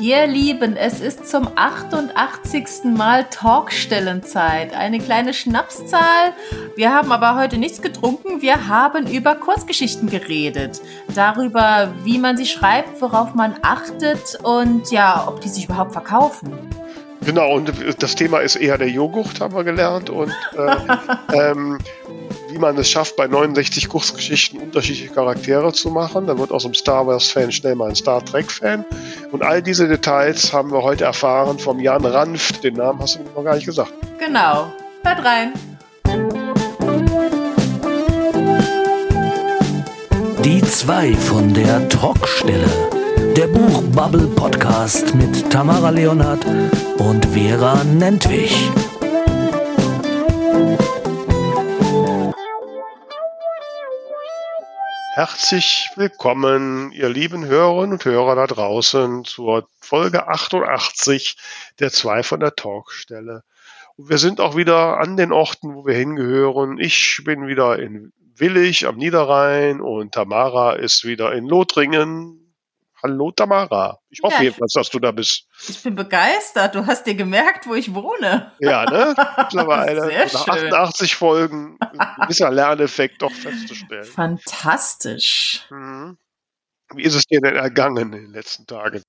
Ihr Lieben, es ist zum 88. Mal Talkstellenzeit. Eine kleine Schnapszahl. Wir haben aber heute nichts getrunken. Wir haben über Kurzgeschichten geredet. Darüber, wie man sie schreibt, worauf man achtet und ja, ob die sich überhaupt verkaufen. Genau, und das Thema ist eher der Joghurt, haben wir gelernt. Und äh, ähm, wie man es schafft, bei 69 Kurzgeschichten unterschiedliche Charaktere zu machen. Dann wird aus einem Star Wars-Fan schnell mal ein Star Trek-Fan. Und all diese Details haben wir heute erfahren vom Jan Ranft. Den Namen hast du noch gar nicht gesagt. Genau. Hört rein. Die zwei von der Talkstelle. Der Buchbubble Podcast mit Tamara Leonhardt und Vera Nentwich. Herzlich willkommen, ihr lieben Hörerinnen und Hörer da draußen, zur Folge 88 der zwei von der Talkstelle. Und wir sind auch wieder an den Orten, wo wir hingehören. Ich bin wieder in Willig am Niederrhein und Tamara ist wieder in Lothringen Hallo Tamara. Ich hoffe ja, jedenfalls, dass du da bist. Ich bin begeistert. Du hast dir gemerkt, wo ich wohne. Ja, ne? Mittlerweile nach 88 Folgen ein gewisser Lerneffekt doch festzustellen. Fantastisch. Mhm. Wie ist es dir denn ergangen in den letzten Tagen?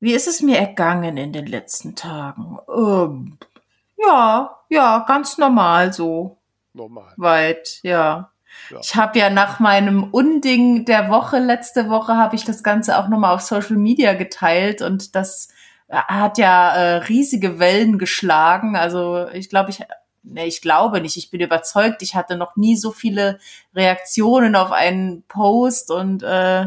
Wie ist es mir ergangen in den letzten Tagen? Ähm, ja, ja, ganz normal so. Normal. Weit, ja. Ja. Ich habe ja nach meinem Unding der Woche, letzte Woche, habe ich das Ganze auch nochmal auf Social Media geteilt und das äh, hat ja äh, riesige Wellen geschlagen. Also ich glaube, ich, ne, ich glaube nicht, ich bin überzeugt, ich hatte noch nie so viele Reaktionen auf einen Post und äh,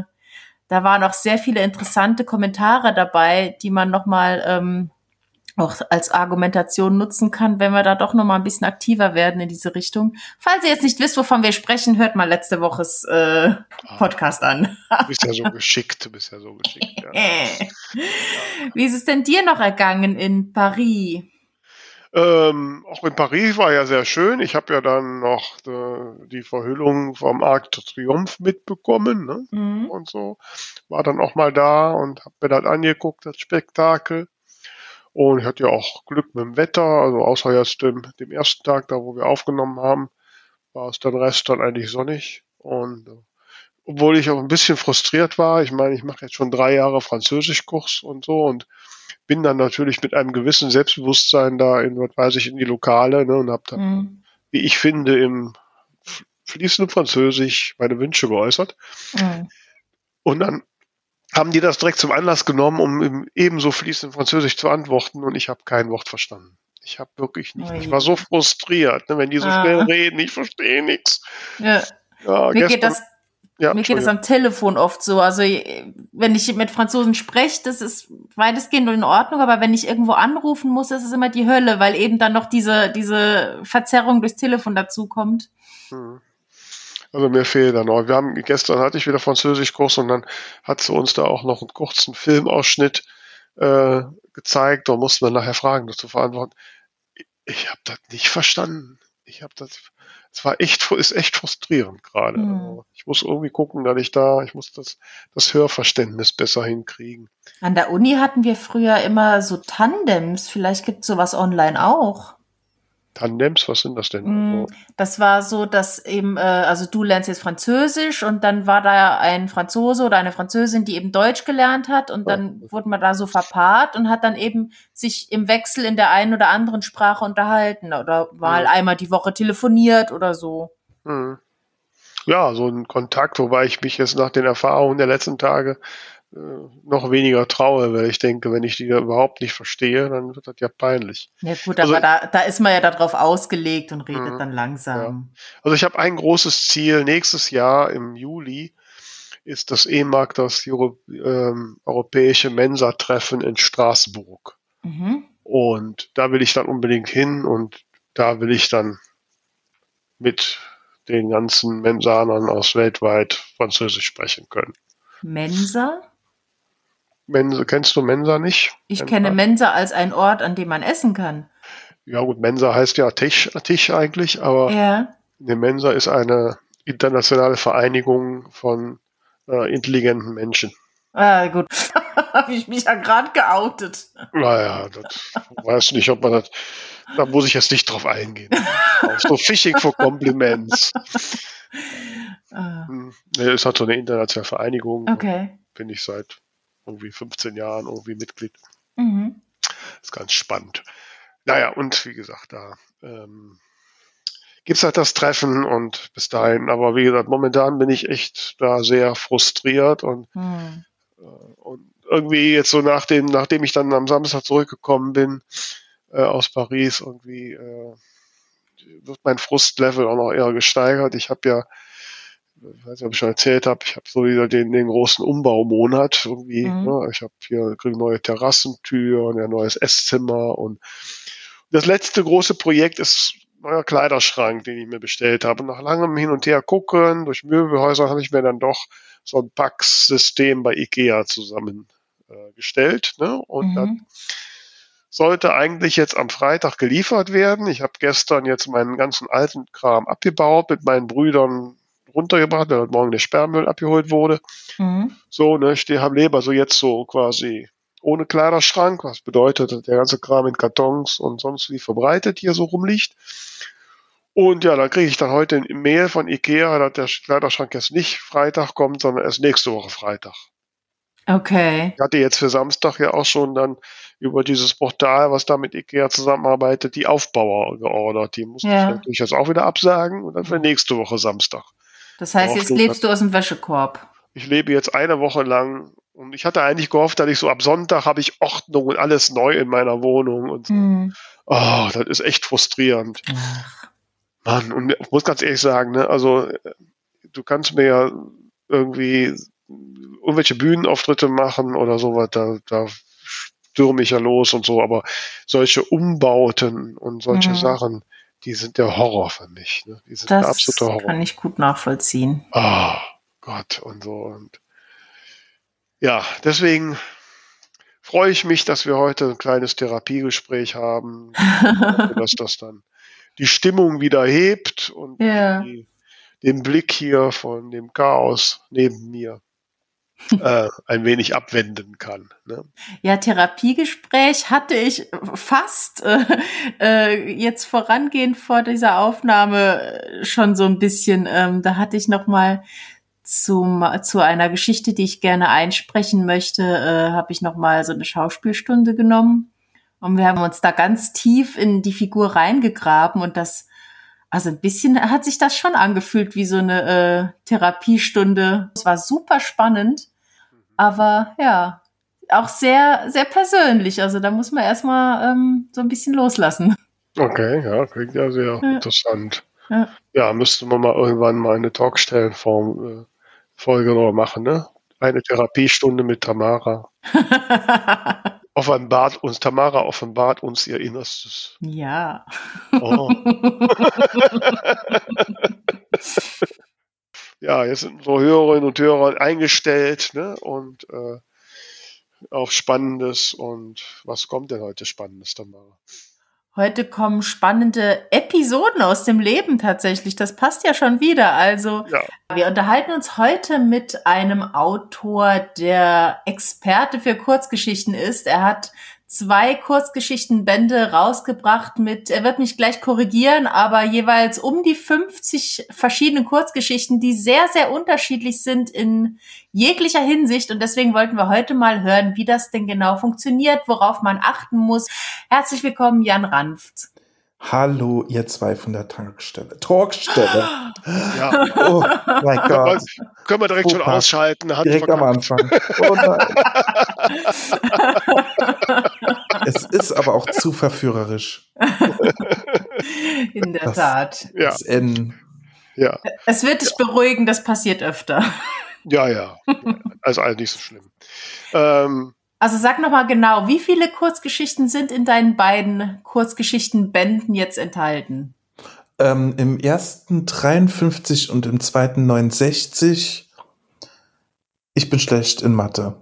da waren auch sehr viele interessante Kommentare dabei, die man nochmal ähm, auch als Argumentation nutzen kann, wenn wir da doch noch mal ein bisschen aktiver werden in diese Richtung. Falls ihr jetzt nicht wisst, wovon wir sprechen, hört mal letzte Woches äh, Podcast an. du bist ja so geschickt, du bist ja so geschickt. Ja. Wie ist es denn dir noch ergangen in Paris? Ähm, auch in Paris war ja sehr schön. Ich habe ja dann noch äh, die Verhüllung vom Arc de Triomphe mitbekommen ne? Mhm. und so. War dann auch mal da und habe mir das angeguckt, das Spektakel. Und ich hatte ja auch Glück mit dem Wetter, also außer jetzt dem, dem ersten Tag, da wo wir aufgenommen haben, war es dann Rest dann eigentlich sonnig. Und äh, obwohl ich auch ein bisschen frustriert war, ich meine, ich mache jetzt schon drei Jahre Französischkurs und so und bin dann natürlich mit einem gewissen Selbstbewusstsein da in, was weiß ich, in die Lokale ne, und habe dann, mhm. wie ich finde, im fließenden Französisch meine Wünsche geäußert. Mhm. Und dann haben die das direkt zum Anlass genommen, um ebenso fließend Französisch zu antworten und ich habe kein Wort verstanden. Ich habe wirklich nicht. Ich war so frustriert, ne, wenn die so ah. schnell reden, ich verstehe nichts. Ja. ja mir gestern, geht das ja, mir geht das am Telefon oft so. Also wenn ich mit Franzosen spreche, das ist weitestgehend in Ordnung, aber wenn ich irgendwo anrufen muss, ist es immer die Hölle, weil eben dann noch diese, diese Verzerrung durchs Telefon dazu kommt. Hm. Also mir fehlt da noch. Wir haben gestern hatte ich wieder Französischkurs und dann hat sie uns da auch noch einen kurzen Filmausschnitt äh, gezeigt. Da mussten wir nachher Fragen dazu verantworten. Ich habe das nicht verstanden. Ich habe das. Es war echt, ist echt frustrierend gerade. Mhm. Also ich muss irgendwie gucken, dass ich da, ich muss das, das Hörverständnis besser hinkriegen. An der Uni hatten wir früher immer so Tandems. Vielleicht gibt es sowas online auch. Tandems, was sind das denn? Mm, das war so, dass eben, äh, also du lernst jetzt Französisch und dann war da ein Franzose oder eine Französin, die eben Deutsch gelernt hat und dann oh. wurde man da so verpaart und hat dann eben sich im Wechsel in der einen oder anderen Sprache unterhalten oder mal mhm. einmal die Woche telefoniert oder so. Mhm. Ja, so ein Kontakt, wobei ich mich jetzt nach den Erfahrungen der letzten Tage noch weniger traue, weil ich denke, wenn ich die da überhaupt nicht verstehe, dann wird das ja peinlich. Ja gut, also, aber da, da ist man ja darauf ausgelegt und redet mh, dann langsam. Ja. Also ich habe ein großes Ziel. Nächstes Jahr im Juli ist das EMAG, das Euro, ähm, Europäische Mensa-Treffen in Straßburg. Mhm. Und da will ich dann unbedingt hin und da will ich dann mit den ganzen Mensanern aus weltweit Französisch sprechen können. Mensa? Mensa, kennst du Mensa nicht? Ich Mensa. kenne Mensa als ein Ort, an dem man essen kann. Ja gut, Mensa heißt ja Tisch, Tisch eigentlich, aber ja. eine Mensa ist eine internationale Vereinigung von äh, intelligenten Menschen. Ah, gut. Habe ich mich ja gerade geoutet. Naja, das weiß nicht, ob man das. Da muss ich jetzt nicht drauf eingehen. so Phishing for Compliments. Ah. Hm, nee, ist halt so eine internationale Vereinigung. Okay. Bin ich seit irgendwie 15 Jahren irgendwie Mitglied. Mhm. Ist ganz spannend. Naja, und wie gesagt, da ähm, gibt es halt das Treffen und bis dahin, aber wie gesagt, momentan bin ich echt da sehr frustriert und, mhm. äh, und irgendwie jetzt so nach dem, nachdem ich dann am Samstag zurückgekommen bin äh, aus Paris, irgendwie äh, wird mein Frustlevel auch noch eher gesteigert. Ich habe ja ich weiß nicht, ob ich schon erzählt habe, ich habe so wieder den, den großen Umbaumonat irgendwie. Mhm. Ne? Ich habe hier kriege neue Terrassentüren, ein neues Esszimmer und das letzte große Projekt ist neuer Kleiderschrank, den ich mir bestellt habe. Nach langem Hin und Her gucken, durch Möbelhäuser habe ich mir dann doch so ein Packsystem bei Ikea zusammengestellt. Äh, ne? Und mhm. dann sollte eigentlich jetzt am Freitag geliefert werden. Ich habe gestern jetzt meinen ganzen alten Kram abgebaut, mit meinen Brüdern runtergebracht, weil heute Morgen der Sperrmüll abgeholt wurde. Mhm. So, ne, ich habe Leber so jetzt so quasi ohne Kleiderschrank, was bedeutet, dass der ganze Kram in Kartons und sonst wie verbreitet hier so rumliegt. Und ja, da kriege ich dann heute ein Mail von Ikea, dass der Kleiderschrank jetzt nicht Freitag kommt, sondern erst nächste Woche Freitag. Okay. Ich hatte jetzt für Samstag ja auch schon dann über dieses Portal, was da mit Ikea zusammenarbeitet, die Aufbauer geordert. Die mussten ja. ich natürlich jetzt auch wieder absagen und dann für nächste Woche Samstag. Das heißt, jetzt lebst du aus dem Wäschekorb. Ich lebe jetzt eine Woche lang und ich hatte eigentlich gehofft, dass ich so ab Sonntag habe ich Ordnung und alles neu in meiner Wohnung und so. Hm. Oh, das ist echt frustrierend. Ach. Mann, und ich muss ganz ehrlich sagen, ne, also du kannst mir ja irgendwie irgendwelche Bühnenauftritte machen oder sowas, da, da stürme ich ja los und so, aber solche Umbauten und solche mhm. Sachen, die sind der Horror für mich. Ne? Die sind das der absolute Horror. kann ich gut nachvollziehen. Ah, oh, Gott und so. Und ja, deswegen freue ich mich, dass wir heute ein kleines Therapiegespräch haben, dass das dann die Stimmung wieder hebt und ja. die, den Blick hier von dem Chaos neben mir äh, ein wenig abwenden kann. Ne? Ja, Therapiegespräch hatte ich fast äh, äh, jetzt vorangehend vor dieser Aufnahme äh, schon so ein bisschen. Ähm, da hatte ich noch mal zum, zu einer Geschichte, die ich gerne einsprechen möchte, äh, habe ich noch mal so eine Schauspielstunde genommen und wir haben uns da ganz tief in die Figur reingegraben und das also ein bisschen hat sich das schon angefühlt wie so eine äh, Therapiestunde. Es war super spannend aber ja, auch sehr, sehr persönlich. Also da muss man erstmal ähm, so ein bisschen loslassen. Okay, ja, klingt ja sehr ja. interessant. Ja. ja, müsste man mal irgendwann mal eine Talkstellenform äh, Folge noch machen, ne? Eine Therapiestunde mit Tamara. offenbart uns, Tamara offenbart uns ihr Innerstes. Ja. Oh. ja, jetzt sind unsere Hörerinnen und Hörer eingestellt ne? und äh, auf Spannendes. Und was kommt denn heute Spannendes, Tamara? Heute kommen spannende Episoden aus dem Leben tatsächlich. Das passt ja schon wieder. Also ja. wir unterhalten uns heute mit einem Autor, der Experte für Kurzgeschichten ist. Er hat zwei Kurzgeschichtenbände rausgebracht mit, er wird mich gleich korrigieren, aber jeweils um die 50 verschiedene Kurzgeschichten, die sehr, sehr unterschiedlich sind in jeglicher Hinsicht. Und deswegen wollten wir heute mal hören, wie das denn genau funktioniert, worauf man achten muss. Herzlich willkommen, Jan Ranft. Hallo, ihr zwei von der Tankstelle. Talkstelle. Ja. Oh mein Gott. Können wir direkt Super. schon ausschalten. Hand direkt am Anfang. Oh nein. es ist aber auch zu verführerisch. In der das, Tat. Ja. Das N. Ja. Es wird dich beruhigen, das passiert öfter. Ja, ja. Also alles nicht so schlimm. Ähm, also sag noch mal genau, wie viele Kurzgeschichten sind in deinen beiden Kurzgeschichtenbänden jetzt enthalten? Ähm, Im ersten 53 und im zweiten 69. Ich bin schlecht in Mathe.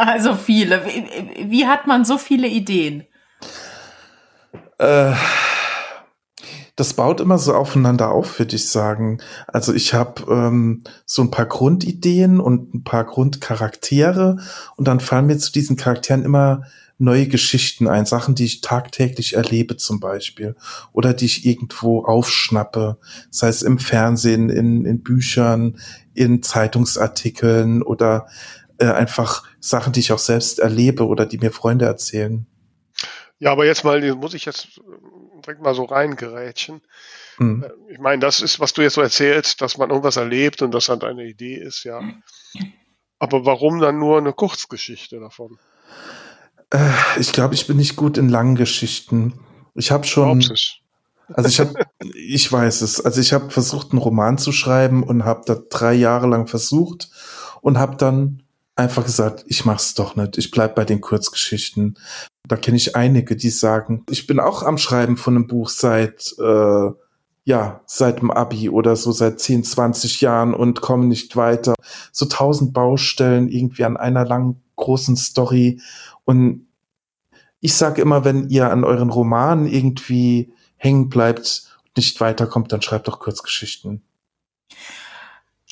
also viele. Wie, wie, hat man so viele Ideen? Äh, das baut immer so aufeinander auf, würde ich sagen. Also ich habe ähm, so ein paar Grundideen und ein paar Grundcharaktere und dann fallen mir zu diesen Charakteren immer neue Geschichten ein, Sachen, die ich tagtäglich erlebe zum Beispiel oder die ich irgendwo aufschnappe, sei es im Fernsehen, in, in Büchern, in Zeitungsartikeln oder äh, einfach Sachen, die ich auch selbst erlebe oder die mir Freunde erzählen. Ja, aber jetzt mal, muss ich jetzt direkt mal so reingerätschen. Mhm. Ich meine, das ist, was du jetzt so erzählst, dass man irgendwas erlebt und das dann eine Idee ist, ja. Aber warum dann nur eine Kurzgeschichte davon? Äh, ich glaube, ich bin nicht gut in langen Geschichten. Ich habe schon. Also ich habe, ich weiß es. Also ich habe versucht, einen Roman zu schreiben und habe da drei Jahre lang versucht und habe dann einfach gesagt, ich mach's doch nicht. Ich bleib bei den Kurzgeschichten. Da kenne ich einige, die sagen, ich bin auch am Schreiben von einem Buch seit äh, ja, seit dem Abi oder so seit 10, 20 Jahren und komme nicht weiter. So tausend Baustellen irgendwie an einer langen großen Story und ich sage immer, wenn ihr an euren Romanen irgendwie hängen bleibt und nicht weiterkommt, dann schreibt doch Kurzgeschichten.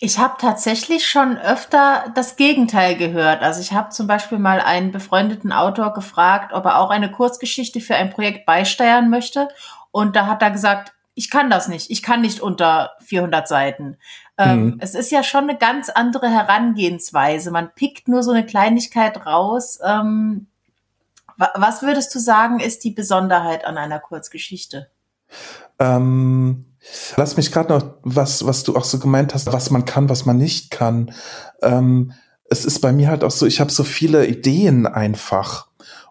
Ich habe tatsächlich schon öfter das Gegenteil gehört. Also ich habe zum Beispiel mal einen befreundeten Autor gefragt, ob er auch eine Kurzgeschichte für ein Projekt beisteuern möchte. Und da hat er gesagt, ich kann das nicht. Ich kann nicht unter 400 Seiten. Ähm, mhm. Es ist ja schon eine ganz andere Herangehensweise. Man pickt nur so eine Kleinigkeit raus. Ähm, was würdest du sagen, ist die Besonderheit an einer Kurzgeschichte? Ähm, Lass mich gerade noch, was, was du auch so gemeint hast, was man kann, was man nicht kann. Ähm, es ist bei mir halt auch so, ich habe so viele Ideen einfach.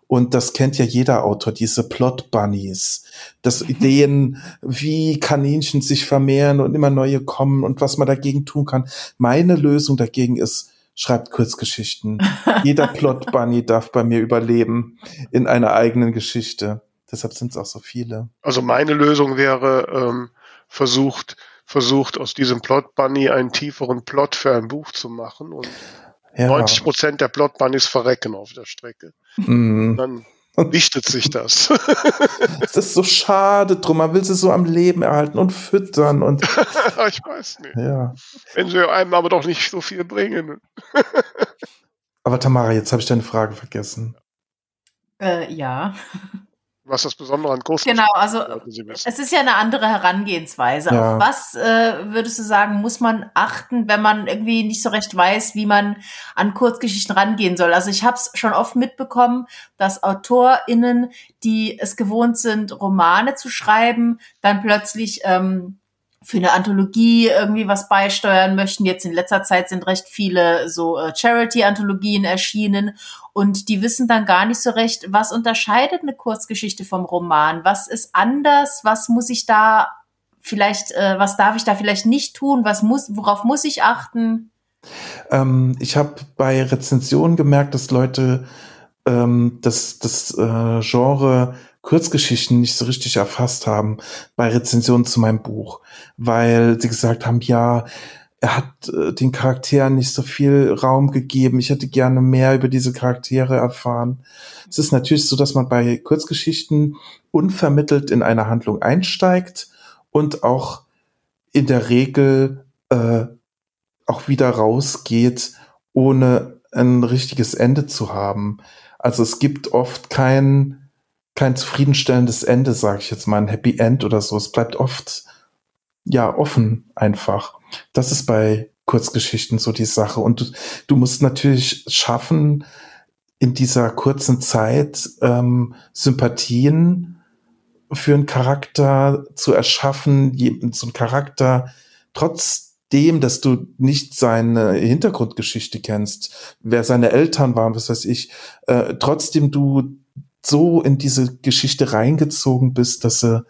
Und das kennt ja jeder Autor, diese Plot Bunnies. Das mhm. Ideen, wie Kaninchen sich vermehren und immer neue kommen und was man dagegen tun kann. Meine Lösung dagegen ist, schreibt Kurzgeschichten. Jeder Plot Bunny darf bei mir überleben in einer eigenen Geschichte. Deshalb sind es auch so viele. Also meine Lösung wäre, ähm, versucht, versucht aus diesem Plot Bunny einen tieferen Plot für ein Buch zu machen und ja. 90 Prozent der Plot Bunnies verrecken auf der Strecke. Mhm. Dann wichtet sich das. Es ist so schade drum. Man will sie so am Leben erhalten und füttern und. ich weiß nicht. Ja. Wenn sie einem aber doch nicht so viel bringen. aber Tamara, jetzt habe ich deine Frage vergessen. Äh, ja was das Besondere an Kurs Genau, also es ist ja eine andere Herangehensweise. Ja. Auf was äh, würdest du sagen, muss man achten, wenn man irgendwie nicht so recht weiß, wie man an Kurzgeschichten rangehen soll? Also ich habe es schon oft mitbekommen, dass AutorInnen, die es gewohnt sind, Romane zu schreiben, dann plötzlich ähm, für eine Anthologie irgendwie was beisteuern möchten. Jetzt in letzter Zeit sind recht viele so äh, Charity-Anthologien erschienen und die wissen dann gar nicht so recht, was unterscheidet eine Kurzgeschichte vom Roman? Was ist anders? Was muss ich da vielleicht, äh, was darf ich da vielleicht nicht tun? Was muss, worauf muss ich achten? Ähm, ich habe bei Rezensionen gemerkt, dass Leute ähm, das, das äh, Genre Kurzgeschichten nicht so richtig erfasst haben bei Rezensionen zu meinem Buch, weil sie gesagt haben, ja, er hat äh, den Charakteren nicht so viel Raum gegeben. Ich hätte gerne mehr über diese Charaktere erfahren. Es ist natürlich so, dass man bei Kurzgeschichten unvermittelt in eine Handlung einsteigt und auch in der Regel äh, auch wieder rausgeht, ohne ein richtiges Ende zu haben. Also es gibt oft kein kein zufriedenstellendes Ende, sage ich jetzt mal, ein Happy End oder so. Es bleibt oft ja offen einfach. Das ist bei Kurzgeschichten so die Sache. Und du, du musst natürlich schaffen, in dieser kurzen Zeit ähm, Sympathien für einen Charakter zu erschaffen, so einen Charakter trotzdem, dass du nicht seine Hintergrundgeschichte kennst, wer seine Eltern waren, was weiß ich, äh, trotzdem du so in diese Geschichte reingezogen bist, dass sie,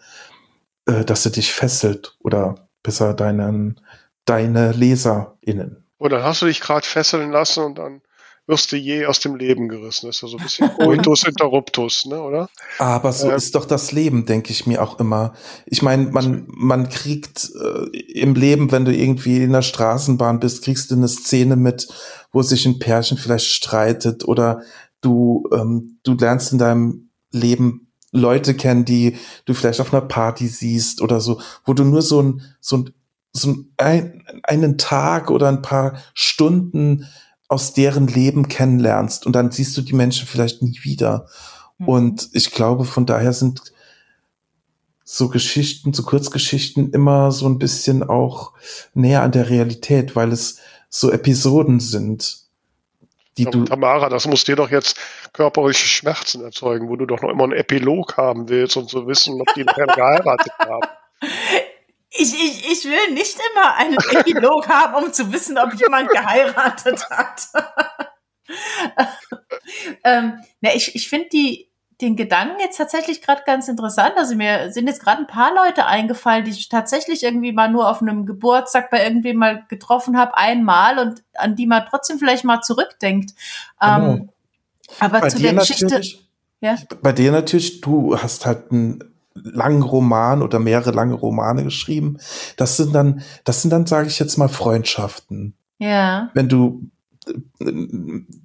äh, dass sie dich fesselt oder besser deinen, deine LeserInnen. Oder hast du dich gerade fesseln lassen und dann wirst du je aus dem Leben gerissen. Das ist ja so ein bisschen Coitus interruptus, ne, oder? Aber so äh, ist doch das Leben, denke ich mir auch immer. Ich meine, man, man kriegt äh, im Leben, wenn du irgendwie in der Straßenbahn bist, kriegst du eine Szene mit, wo sich ein Pärchen vielleicht streitet oder du, ähm, du lernst in deinem Leben Leute kennen, die du vielleicht auf einer Party siehst oder so, wo du nur so ein, so ein, so ein, einen Tag oder ein paar Stunden aus deren Leben kennenlernst und dann siehst du die Menschen vielleicht nie wieder. Mhm. Und ich glaube, von daher sind so Geschichten, so Kurzgeschichten immer so ein bisschen auch näher an der Realität, weil es so Episoden sind die du. Tamara, das muss dir doch jetzt körperliche Schmerzen erzeugen, wo du doch noch immer einen Epilog haben willst und so wissen, ob die nachher geheiratet haben. Ich, ich, ich will nicht immer einen Epilog haben, um zu wissen, ob jemand geheiratet hat. ähm, na, ich ich finde die, den Gedanken jetzt tatsächlich gerade ganz interessant. Also mir sind jetzt gerade ein paar Leute eingefallen, die ich tatsächlich irgendwie mal nur auf einem Geburtstag bei irgendwem mal getroffen habe, einmal und an die man trotzdem vielleicht mal zurückdenkt. Genau. Ähm, aber bei zu der Geschichte. Ja? Bei dir natürlich, du hast halt einen langen Roman oder mehrere lange Romane geschrieben. Das sind dann, das sind dann, sage ich jetzt mal, Freundschaften. Ja. Wenn du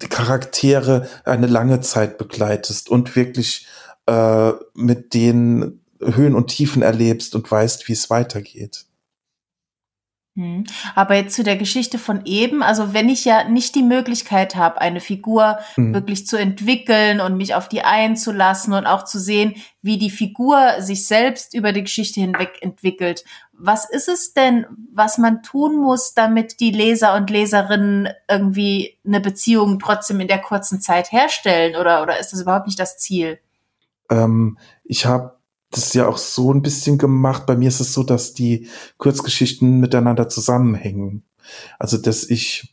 Charaktere eine lange Zeit begleitest und wirklich äh, mit denen Höhen und Tiefen erlebst und weißt, wie es weitergeht. Hm. Aber jetzt zu der Geschichte von eben, also wenn ich ja nicht die Möglichkeit habe, eine Figur hm. wirklich zu entwickeln und mich auf die einzulassen und auch zu sehen, wie die Figur sich selbst über die Geschichte hinweg entwickelt, was ist es denn, was man tun muss, damit die Leser und Leserinnen irgendwie eine Beziehung trotzdem in der kurzen Zeit herstellen? Oder, oder ist das überhaupt nicht das Ziel? Ähm, ich habe das ja auch so ein bisschen gemacht. Bei mir ist es so, dass die Kurzgeschichten miteinander zusammenhängen. Also, dass ich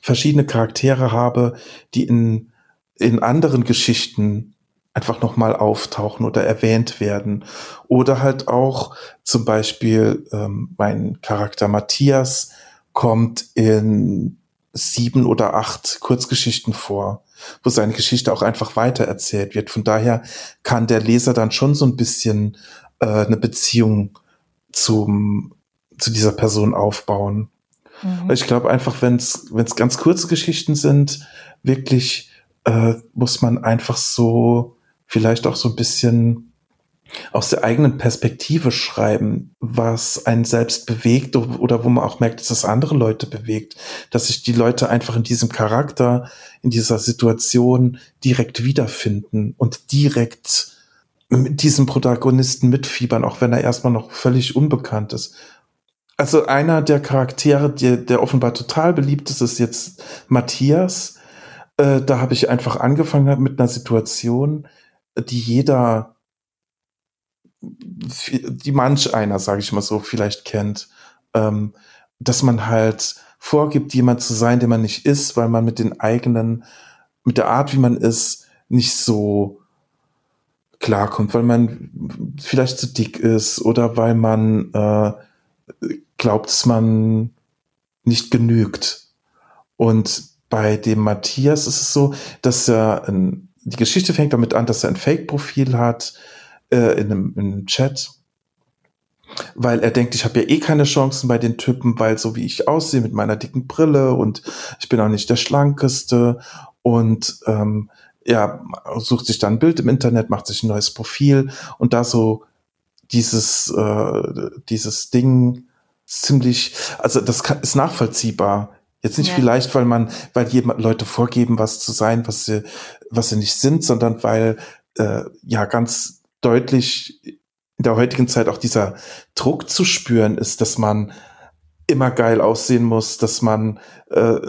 verschiedene Charaktere habe, die in, in anderen Geschichten einfach nochmal auftauchen oder erwähnt werden. Oder halt auch zum Beispiel ähm, mein Charakter Matthias kommt in sieben oder acht Kurzgeschichten vor, wo seine Geschichte auch einfach weitererzählt wird. Von daher kann der Leser dann schon so ein bisschen äh, eine Beziehung zum, zu dieser Person aufbauen. Mhm. Ich glaube einfach, wenn es ganz kurze Geschichten sind, wirklich äh, muss man einfach so vielleicht auch so ein bisschen aus der eigenen Perspektive schreiben, was einen selbst bewegt oder wo man auch merkt, dass das andere Leute bewegt, dass sich die Leute einfach in diesem Charakter, in dieser Situation direkt wiederfinden und direkt mit diesem Protagonisten mitfiebern, auch wenn er erstmal noch völlig unbekannt ist. Also einer der Charaktere, der, der offenbar total beliebt ist, ist jetzt Matthias. Äh, da habe ich einfach angefangen mit einer Situation, die jeder, die manch einer, sage ich mal so, vielleicht kennt, ähm, dass man halt vorgibt, jemand zu sein, der man nicht ist, weil man mit den eigenen, mit der Art, wie man ist, nicht so klarkommt, weil man vielleicht zu dick ist oder weil man äh, glaubt, dass man nicht genügt. Und bei dem Matthias ist es so, dass er die Geschichte fängt damit an, dass er ein Fake-Profil hat äh, in, einem, in einem Chat, weil er denkt, ich habe ja eh keine Chancen bei den Typen, weil so wie ich aussehe mit meiner dicken Brille und ich bin auch nicht der schlankeste und ähm, ja, sucht sich dann ein Bild im Internet, macht sich ein neues Profil und da so dieses, äh, dieses Ding ziemlich, also das kann, ist nachvollziehbar. Jetzt nicht ja. vielleicht, weil man, weil jemand Leute vorgeben, was zu sein, was sie, was sie nicht sind, sondern weil äh, ja ganz deutlich in der heutigen Zeit auch dieser Druck zu spüren ist, dass man immer geil aussehen muss, dass man äh,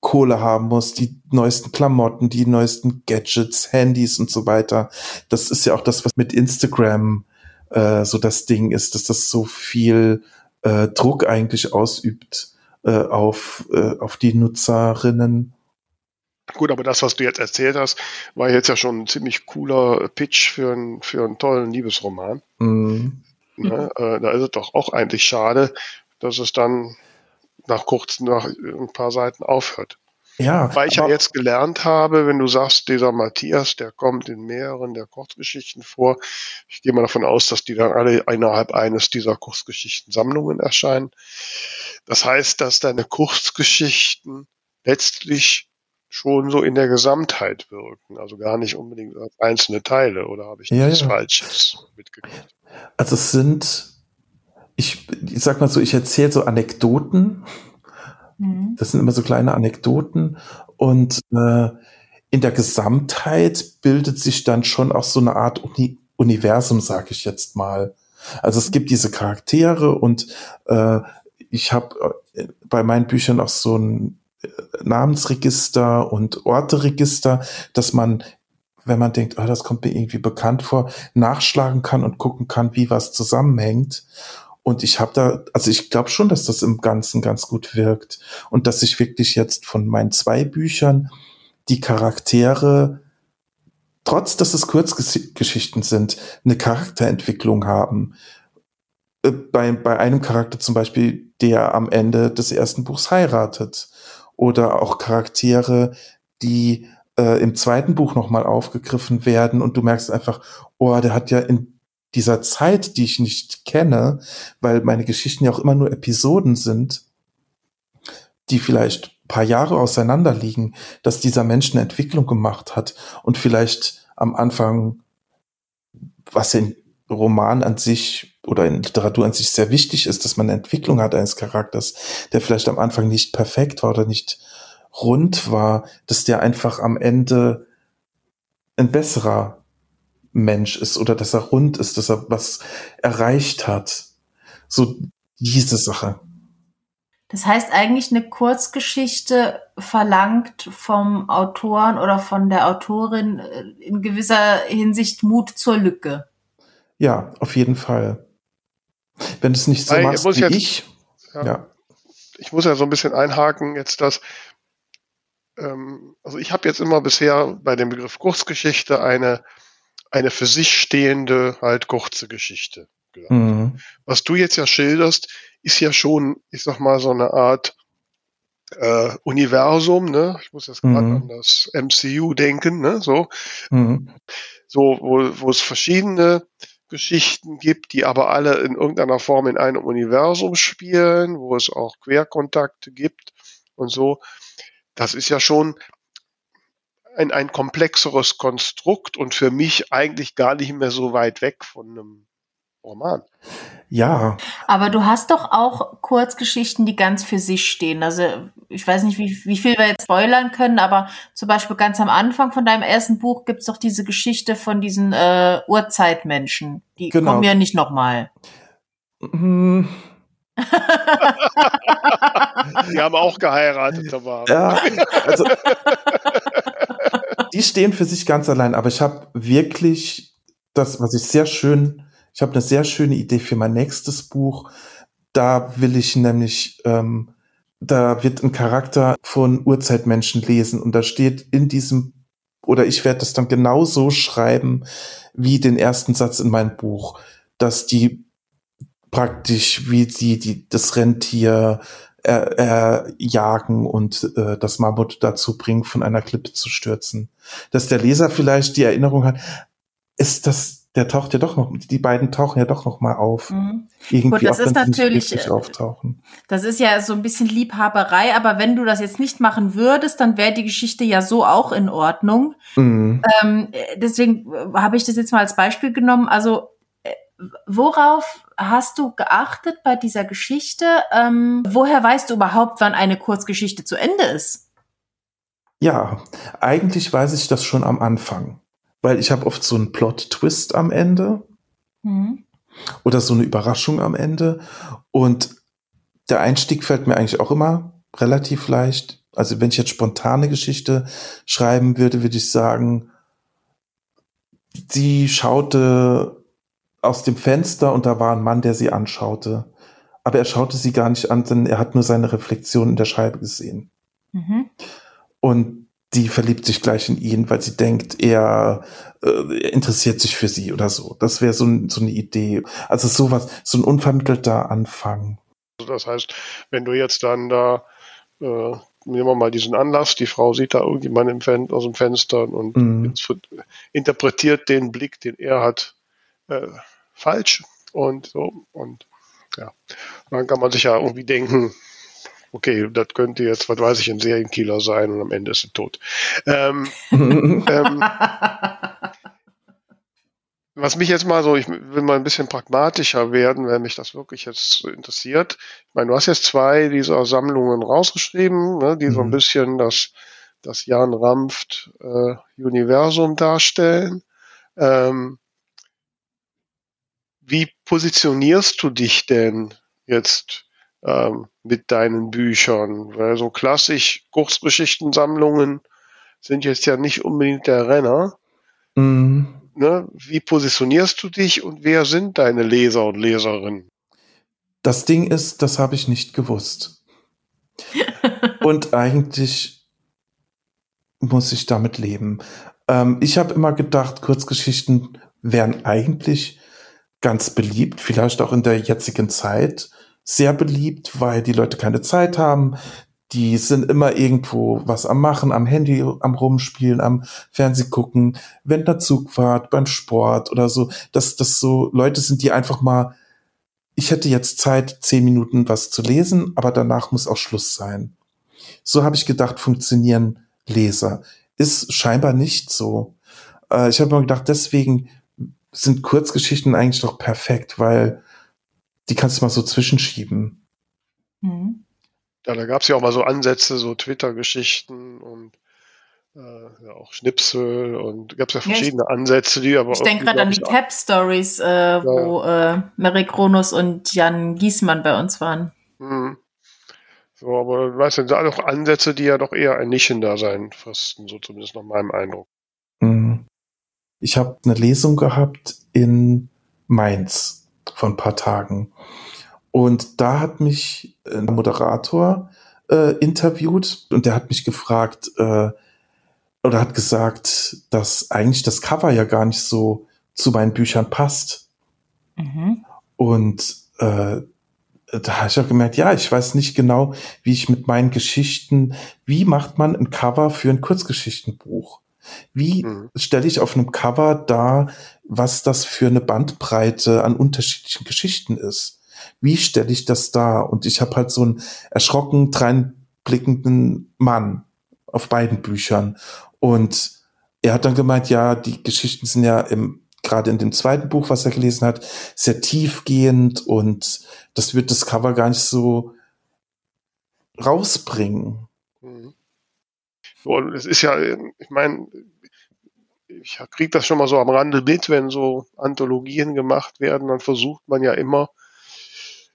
Kohle haben muss, die neuesten Klamotten, die neuesten Gadgets, Handys und so weiter. Das ist ja auch das, was mit Instagram äh, so das Ding ist, dass das so viel äh, Druck eigentlich ausübt äh, auf, äh, auf die Nutzerinnen. Gut, aber das, was du jetzt erzählt hast, war jetzt ja schon ein ziemlich cooler Pitch für, ein, für einen tollen Liebesroman. Mhm. Ja, äh, da ist es doch auch eigentlich schade, dass es dann nach kurz, nach ein paar Seiten aufhört. Ja. Weil ich ja jetzt gelernt habe, wenn du sagst, dieser Matthias, der kommt in mehreren der Kurzgeschichten vor. Ich gehe mal davon aus, dass die dann alle innerhalb eines dieser Kurzgeschichtensammlungen erscheinen. Das heißt, dass deine Kurzgeschichten letztlich schon so in der Gesamtheit wirken, also gar nicht unbedingt als einzelne Teile, oder habe ich ja, nichts ja. Falsches mitgekriegt? Also es sind, ich, ich sag mal so, ich erzähle so Anekdoten. Mhm. Das sind immer so kleine Anekdoten und äh, in der Gesamtheit bildet sich dann schon auch so eine Art Uni Universum, sage ich jetzt mal. Also es gibt diese Charaktere und äh, ich habe äh, bei meinen Büchern auch so ein Namensregister und Orteregister, dass man, wenn man denkt, oh, das kommt mir irgendwie bekannt vor, nachschlagen kann und gucken kann, wie was zusammenhängt. Und ich habe da, also ich glaube schon, dass das im Ganzen ganz gut wirkt und dass ich wirklich jetzt von meinen zwei Büchern die Charaktere trotz dass es Kurzgeschichten sind, eine Charakterentwicklung haben. Äh, bei, bei einem Charakter zum Beispiel, der am Ende des ersten Buchs heiratet. Oder auch Charaktere, die äh, im zweiten Buch nochmal aufgegriffen werden und du merkst einfach, oh, der hat ja in dieser Zeit, die ich nicht kenne, weil meine Geschichten ja auch immer nur Episoden sind, die vielleicht paar Jahre auseinander liegen, dass dieser Mensch eine Entwicklung gemacht hat und vielleicht am Anfang, was in Roman an sich oder in Literatur an sich sehr wichtig ist, dass man eine Entwicklung hat eines Charakters, der vielleicht am Anfang nicht perfekt war oder nicht rund war, dass der einfach am Ende ein besserer Mensch ist oder dass er rund ist, dass er was erreicht hat. So diese Sache. Das heißt eigentlich, eine Kurzgeschichte verlangt vom Autoren oder von der Autorin äh, in gewisser Hinsicht Mut zur Lücke. Ja, auf jeden Fall. Wenn du es nicht so Weil, machst wie jetzt, ich. Ja, ja. Ich muss ja so ein bisschen einhaken, jetzt das, ähm, also ich habe jetzt immer bisher bei dem Begriff Kurzgeschichte eine, eine für sich stehende, halt kurze Geschichte. Mhm. Was du jetzt ja schilderst, ist ja schon, ich sag mal, so eine Art äh, Universum, ne? Ich muss jetzt gerade mhm. an das MCU denken, ne? So, mhm. so wo, wo es verschiedene Geschichten gibt, die aber alle in irgendeiner Form in einem Universum spielen, wo es auch Querkontakte gibt und so. Das ist ja schon ein, ein komplexeres Konstrukt und für mich eigentlich gar nicht mehr so weit weg von einem Roman. Ja. Aber du hast doch auch Kurzgeschichten, die ganz für sich stehen. Also ich weiß nicht, wie, wie viel wir jetzt spoilern können, aber zum Beispiel ganz am Anfang von deinem ersten Buch gibt es doch diese Geschichte von diesen äh, Urzeitmenschen. Die genau. kommen ja nicht nochmal. Hm. die haben auch geheiratet, aber. Ja, also, die stehen für sich ganz allein, aber ich habe wirklich das, was ich sehr schön ich habe eine sehr schöne Idee für mein nächstes Buch. Da will ich nämlich, ähm, da wird ein Charakter von Urzeitmenschen lesen und da steht in diesem, oder ich werde das dann genau so schreiben wie den ersten Satz in meinem Buch, dass die praktisch wie sie die, das Rentier äh, jagen und äh, das Mammut dazu bringen, von einer Klippe zu stürzen. Dass der Leser vielleicht die Erinnerung hat, ist das der taucht ja doch noch, die beiden tauchen ja doch noch mal auf. Mhm. Irgendwie Gut, das ist natürlich, auftauchen. das ist ja so ein bisschen Liebhaberei, aber wenn du das jetzt nicht machen würdest, dann wäre die Geschichte ja so auch in Ordnung. Mhm. Ähm, deswegen habe ich das jetzt mal als Beispiel genommen. Also, äh, worauf hast du geachtet bei dieser Geschichte? Ähm, woher weißt du überhaupt, wann eine Kurzgeschichte zu Ende ist? Ja, eigentlich weiß ich das schon am Anfang weil ich habe oft so einen Plot-Twist am Ende mhm. oder so eine Überraschung am Ende. Und der Einstieg fällt mir eigentlich auch immer relativ leicht. Also wenn ich jetzt spontane Geschichte schreiben würde, würde ich sagen, sie schaute aus dem Fenster und da war ein Mann, der sie anschaute. Aber er schaute sie gar nicht an, denn er hat nur seine Reflexion in der Scheibe gesehen. Mhm. Und die verliebt sich gleich in ihn, weil sie denkt, er äh, interessiert sich für sie oder so. Das wäre so, so eine Idee. Also sowas, so ein unvermittelter Anfang. Also das heißt, wenn du jetzt dann da, äh, nehmen wir mal diesen Anlass, die Frau sieht da irgendjemand im Fen aus dem Fenster und mhm. interpretiert den Blick, den er hat, äh, falsch und so. Und ja, dann kann man sich ja irgendwie denken, okay, das könnte jetzt, was weiß ich, ein Serienkiller sein und am Ende ist er tot. Ähm, ähm, was mich jetzt mal so, ich will mal ein bisschen pragmatischer werden, wenn mich das wirklich jetzt interessiert. Ich meine, du hast jetzt zwei dieser Sammlungen rausgeschrieben, ne, die mhm. so ein mhm. bisschen das, das Jan Rampft äh, Universum darstellen. Ähm, wie positionierst du dich denn jetzt ähm, mit deinen Büchern? Weil so klassisch Kurzgeschichtensammlungen sind jetzt ja nicht unbedingt der Renner. Mhm ne, wie positionierst du dich und wer sind deine Leser und Leserinnen? Das Ding ist, das habe ich nicht gewusst. und eigentlich muss ich damit leben. Ähm, ich habe immer gedacht, Kurzgeschichten wären eigentlich ganz beliebt, vielleicht auch in der jetzigen Zeit sehr beliebt, weil die Leute keine Zeit haben, die sind immer irgendwo was am Machen, am Handy, am Rumspielen, am Fernseh gucken, wenn der Zug fahrt, beim Sport oder so, dass das so Leute sind, die einfach mal, ich hätte jetzt Zeit, zehn Minuten was zu lesen, aber danach muss auch Schluss sein. So habe ich gedacht, funktionieren Leser. Ist scheinbar nicht so. Äh, ich habe mir gedacht, deswegen sind Kurzgeschichten eigentlich doch perfekt, weil die kannst du mal so zwischenschieben. Mhm. Ja, da gab es ja auch mal so Ansätze, so Twitter-Geschichten und äh, ja, auch Schnipsel und gab es ja verschiedene ja, ich, Ansätze, die aber. Ich denke gerade an die Tab-Stories, äh, ja. wo äh, Mary Kronos und Jan Giesmann bei uns waren. Mhm. So, aber weißt du, sind auch Ansätze, die ja doch eher ein Nischendasein fristen, so zumindest nach meinem Eindruck. Mhm. Ich habe eine Lesung gehabt in Mainz vor ein paar Tagen. Und da hat mich ein Moderator äh, interviewt und der hat mich gefragt äh, oder hat gesagt, dass eigentlich das Cover ja gar nicht so zu meinen Büchern passt. Mhm. Und äh, da habe ich auch gemerkt, ja, ich weiß nicht genau, wie ich mit meinen Geschichten, wie macht man ein Cover für ein Kurzgeschichtenbuch? Wie mhm. stelle ich auf einem Cover dar, was das für eine Bandbreite an unterschiedlichen Geschichten ist? Wie stelle ich das dar? Und ich habe halt so einen erschrocken dreinblickenden Mann auf beiden Büchern. Und er hat dann gemeint, ja, die Geschichten sind ja im gerade in dem zweiten Buch, was er gelesen hat, sehr tiefgehend und das wird das Cover gar nicht so rausbringen. Mhm. Und es ist ja, ich meine, ich kriege das schon mal so am Rande mit, wenn so Anthologien gemacht werden, dann versucht man ja immer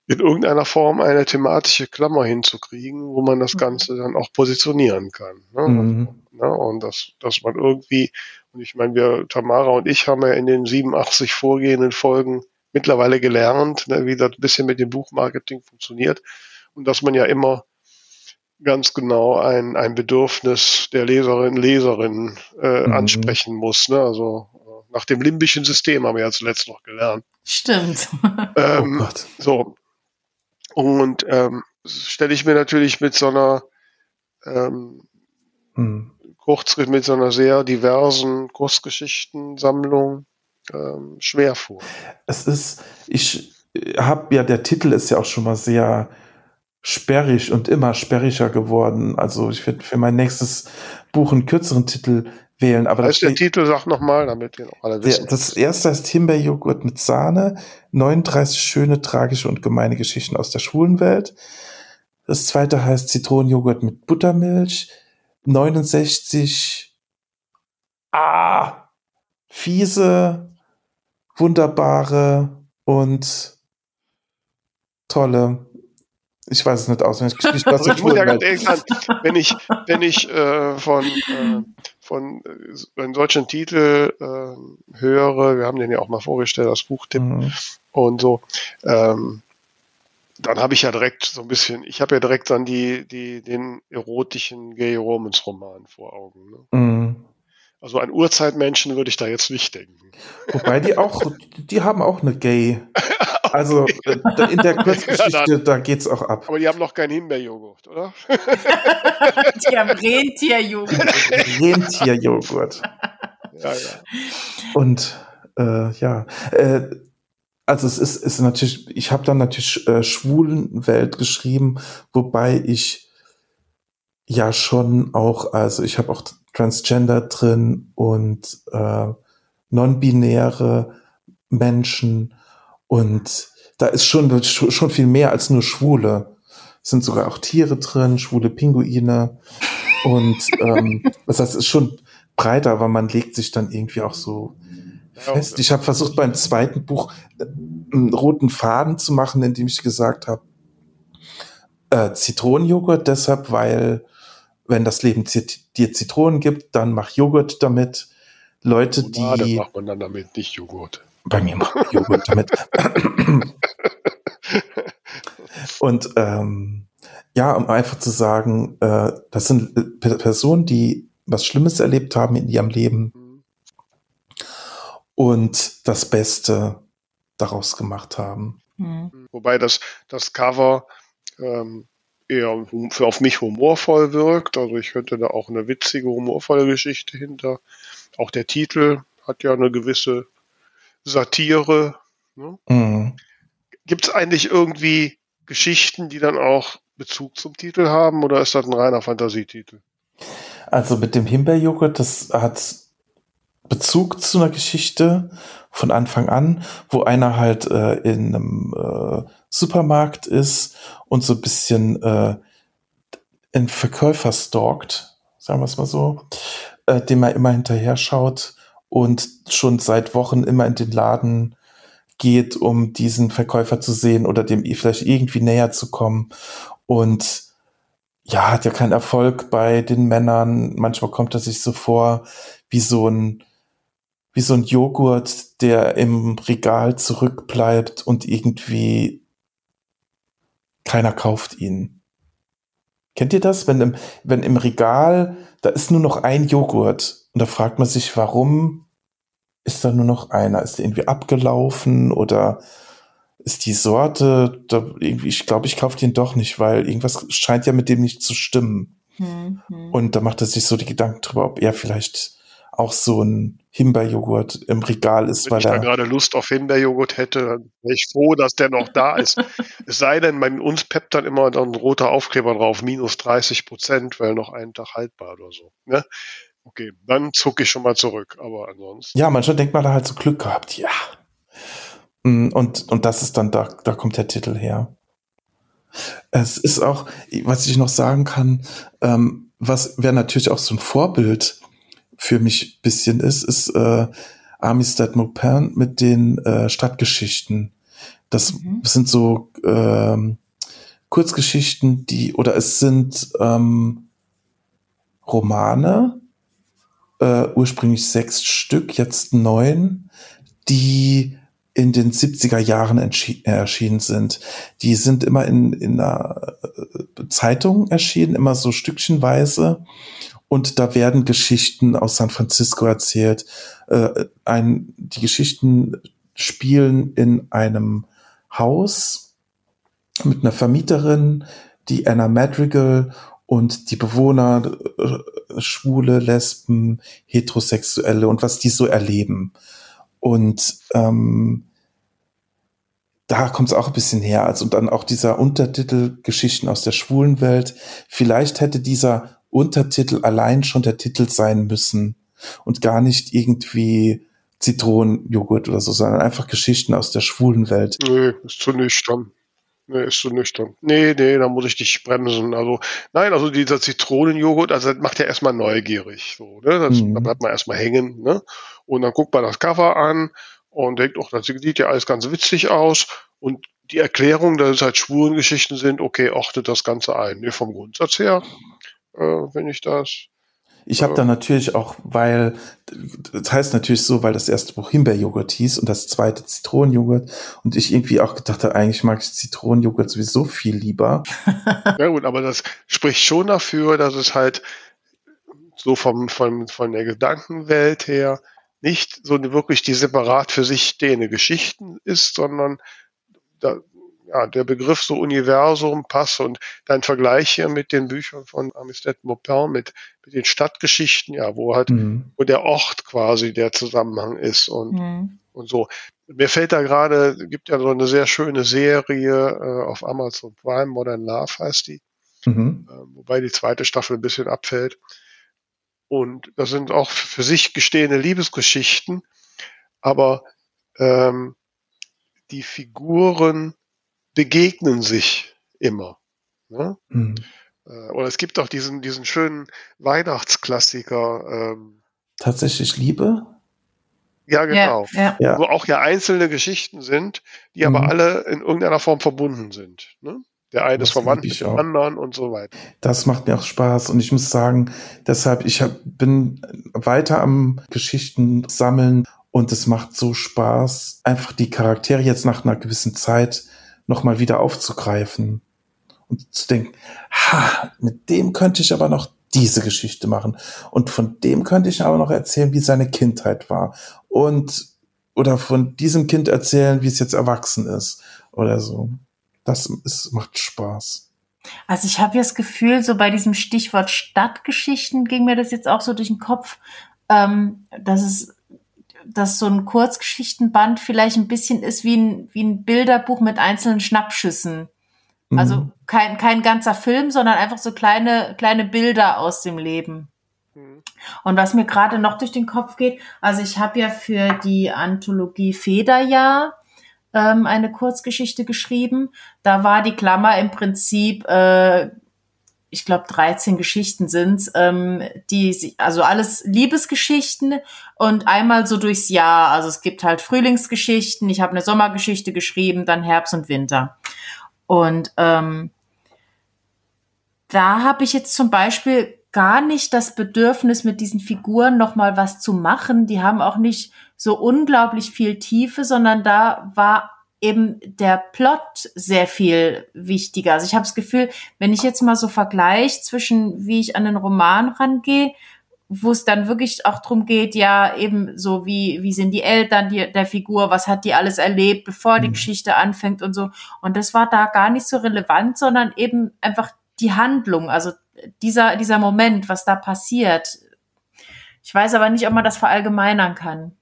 in irgendeiner Form eine thematische Klammer hinzukriegen, wo man das mhm. Ganze dann auch positionieren kann. Ne? Mhm. Ne? Und dass, dass man irgendwie, und ich meine, wir, Tamara und ich haben ja in den 87 vorgehenden Folgen mittlerweile gelernt, ne, wie das ein bisschen mit dem Buchmarketing funktioniert und dass man ja immer ganz genau ein, ein Bedürfnis der Leserinnen Leserinnen äh, mhm. ansprechen muss. Ne? Also äh, nach dem limbischen System haben wir ja zuletzt noch gelernt. Stimmt. Ähm, oh so, und ähm, stelle ich mir natürlich mit so einer ähm, hm. Kurzschrift, mit so einer sehr diversen Kurzgeschichtensammlung ähm, schwer vor. Es ist, ich habe ja, der Titel ist ja auch schon mal sehr sperrig und immer sperriger geworden. Also ich werde für mein nächstes Buch einen kürzeren Titel wählen. Aber das ist der Titel, sag nochmal, damit wir noch alle wissen. Der, das erste heißt Himbeerjoghurt mit Sahne, 39 schöne, tragische und gemeine Geschichten aus der schwulen Welt. Das zweite heißt Zitronenjoghurt mit Buttermilch, 69 ah, fiese, wunderbare und tolle ich weiß es nicht auswendig. Ich, also ich muss ja ganz ehrlich sagen, wenn ich, wenn ich äh, von, äh, von äh, einem solchen Titel äh, höre, wir haben den ja auch mal vorgestellt als Buchtipp mhm. und so, ähm, dann habe ich ja direkt so ein bisschen, ich habe ja direkt dann die, die, den erotischen Gay Romans Roman vor Augen. Ne? Mhm. Also an Urzeitmenschen würde ich da jetzt nicht denken. Wobei die auch, die haben auch eine Gay Also äh, in der Kurzgeschichte, ja, da geht's auch ab. Aber die haben noch keinen Himbeerjoghurt, oder? die haben Rentierjoghurt. Rentierjoghurt. ja, ja. Und äh, ja, äh, also es ist, ist natürlich, ich habe dann natürlich äh, Schwulenwelt geschrieben, wobei ich ja schon auch, also ich habe auch Transgender drin und äh, non-binäre Menschen und da ist schon, schon viel mehr als nur Schwule. Es sind sogar auch Tiere drin, schwule Pinguine und ähm, das heißt, es ist schon breiter, aber man legt sich dann irgendwie auch so fest. Ich habe versucht beim zweiten Buch äh, einen roten Faden zu machen, indem ich gesagt habe, äh, Zitronenjoghurt deshalb, weil wenn das Leben dir Zitronen gibt, dann mach Joghurt damit. Leute, Limonade die. macht man dann damit, nicht Joghurt. Bei mir macht Joghurt damit. Und ähm, ja, um einfach zu sagen, äh, das sind äh, Personen, die was Schlimmes erlebt haben in ihrem Leben mhm. und das Beste daraus gemacht haben. Mhm. Wobei das, das Cover ähm, eher für auf mich humorvoll wirkt. Also ich könnte da auch eine witzige, humorvolle Geschichte hinter. Auch der Titel hat ja eine gewisse Satire. Ne? Mhm. Gibt es eigentlich irgendwie Geschichten, die dann auch Bezug zum Titel haben oder ist das ein reiner Fantasietitel? Also mit dem Himbeerjoghurt, das hat Bezug zu einer Geschichte von Anfang an, wo einer halt äh, in einem äh, Supermarkt ist und so ein bisschen äh, einen Verkäufer stalkt, sagen wir es mal so, äh, dem er immer hinterher schaut und schon seit Wochen immer in den Laden geht, um diesen Verkäufer zu sehen oder dem vielleicht irgendwie näher zu kommen. Und ja, hat ja keinen Erfolg bei den Männern. Manchmal kommt er sich so vor wie so ein wie so ein Joghurt, der im Regal zurückbleibt und irgendwie keiner kauft ihn. Kennt ihr das? Wenn im, wenn im Regal, da ist nur noch ein Joghurt und da fragt man sich, warum ist da nur noch einer? Ist der irgendwie abgelaufen oder ist die Sorte, da irgendwie, ich glaube, ich kaufe den doch nicht, weil irgendwas scheint ja mit dem nicht zu stimmen. Mhm. Und da macht er sich so die Gedanken drüber, ob er vielleicht auch so ein Himbeerjoghurt im Regal ist. Wenn weil ich da gerade Lust auf Himbeerjoghurt hätte, dann wäre ich froh, dass der noch da ist. es sei denn, bei uns peppt dann immer ein roter Aufkleber drauf, minus 30 Prozent, weil noch einen Tag haltbar oder so. Ne? Okay, dann zucke ich schon mal zurück, aber ansonsten. Ja, manchmal denkt man da halt so Glück gehabt, ja. Mm, und, und das ist dann, da, da kommt der Titel her. Es ist auch, was ich noch sagen kann, ähm, was wäre natürlich auch so ein Vorbild für mich bisschen ist, ist äh, Amistad Maupin mit den äh, Stadtgeschichten. Das mhm. sind so ähm, Kurzgeschichten, die, oder es sind ähm, Romane, äh, ursprünglich sechs Stück, jetzt neun, die in den 70er Jahren erschienen sind. Die sind immer in, in einer äh, Zeitung erschienen, immer so stückchenweise und da werden Geschichten aus San Francisco erzählt. Äh, ein, die Geschichten spielen in einem Haus mit einer Vermieterin, die Anna Madrigal und die Bewohner, äh, Schwule, Lesben, Heterosexuelle und was die so erleben. Und ähm, da kommt es auch ein bisschen her. Also und dann auch dieser Untertitel Geschichten aus der schwulen Welt. Vielleicht hätte dieser Untertitel allein schon der Titel sein müssen und gar nicht irgendwie Zitronenjoghurt oder so, sondern einfach Geschichten aus der schwulen Welt. Nee, ist zu nüchtern. Nee, ist zu nüchtern. Nee, nee, da muss ich dich bremsen. Also, nein, also dieser Zitronenjoghurt, also das macht ja erstmal neugierig. So, ne? Das, mhm. Da bleibt man erstmal hängen, ne? Und dann guckt man das Cover an und denkt, ach, das sieht ja alles ganz witzig aus. Und die Erklärung, dass es halt Schwulengeschichten sind, okay, ordnet das Ganze ein. Nee, vom Grundsatz her äh, wenn ich das. Ich habe äh, da natürlich auch, weil, das heißt natürlich so, weil das erste Buch Himbeerjoghurt hieß und das zweite Zitronenjoghurt und ich irgendwie auch gedacht habe, eigentlich mag ich Zitronenjoghurt sowieso viel lieber. ja gut, aber das spricht schon dafür, dass es halt so vom, vom, von der Gedankenwelt her nicht so wirklich die separat für sich stehende Geschichten ist, sondern da, ja, der Begriff so Universum passt und dein Vergleich hier mit den Büchern von Amistad Maupin, mit, mit den Stadtgeschichten, ja, wo halt, mhm. wo der Ort quasi der Zusammenhang ist und, mhm. und so. Mir fällt da gerade, gibt ja so eine sehr schöne Serie äh, auf Amazon Prime, Modern Love heißt die, mhm. äh, wobei die zweite Staffel ein bisschen abfällt. Und das sind auch für sich gestehende Liebesgeschichten, aber ähm, die Figuren begegnen sich immer. Ne? Mhm. Oder es gibt auch diesen, diesen schönen Weihnachtsklassiker. Ähm, Tatsächlich Liebe? Ja, genau. Ja, ja. Wo auch ja einzelne Geschichten sind, die mhm. aber alle in irgendeiner Form verbunden sind. Ne? Der eine das ist verwandt mit dem anderen und so weiter. Das macht mir auch Spaß und ich muss sagen, deshalb, ich hab, bin weiter am Geschichten sammeln und es macht so Spaß, einfach die Charaktere jetzt nach einer gewissen Zeit nochmal wieder aufzugreifen und zu denken, ha, mit dem könnte ich aber noch diese Geschichte machen. Und von dem könnte ich aber noch erzählen, wie seine Kindheit war. Und oder von diesem Kind erzählen, wie es jetzt erwachsen ist oder so. Das ist, macht Spaß. Also ich habe ja das Gefühl, so bei diesem Stichwort Stadtgeschichten ging mir das jetzt auch so durch den Kopf, ähm, dass es dass so ein Kurzgeschichtenband vielleicht ein bisschen ist wie ein, wie ein Bilderbuch mit einzelnen Schnappschüssen. Also mhm. kein, kein ganzer Film, sondern einfach so kleine, kleine Bilder aus dem Leben. Mhm. Und was mir gerade noch durch den Kopf geht, also ich habe ja für die Anthologie Federjahr ähm, eine Kurzgeschichte geschrieben. Da war die Klammer im Prinzip, äh, ich glaube, 13 Geschichten sind's, ähm, die, also alles Liebesgeschichten und einmal so durchs Jahr. Also es gibt halt Frühlingsgeschichten, ich habe eine Sommergeschichte geschrieben, dann Herbst und Winter. Und ähm, da habe ich jetzt zum Beispiel gar nicht das Bedürfnis, mit diesen Figuren noch mal was zu machen. Die haben auch nicht so unglaublich viel Tiefe, sondern da war eben der Plot sehr viel wichtiger. Also ich habe das Gefühl, wenn ich jetzt mal so vergleiche zwischen, wie ich an den Roman rangehe, wo es dann wirklich auch drum geht, ja, eben so wie, wie sind die Eltern die, der Figur, was hat die alles erlebt, bevor die mhm. Geschichte anfängt und so. Und das war da gar nicht so relevant, sondern eben einfach die Handlung, also dieser, dieser Moment, was da passiert. Ich weiß aber nicht, ob man das verallgemeinern kann.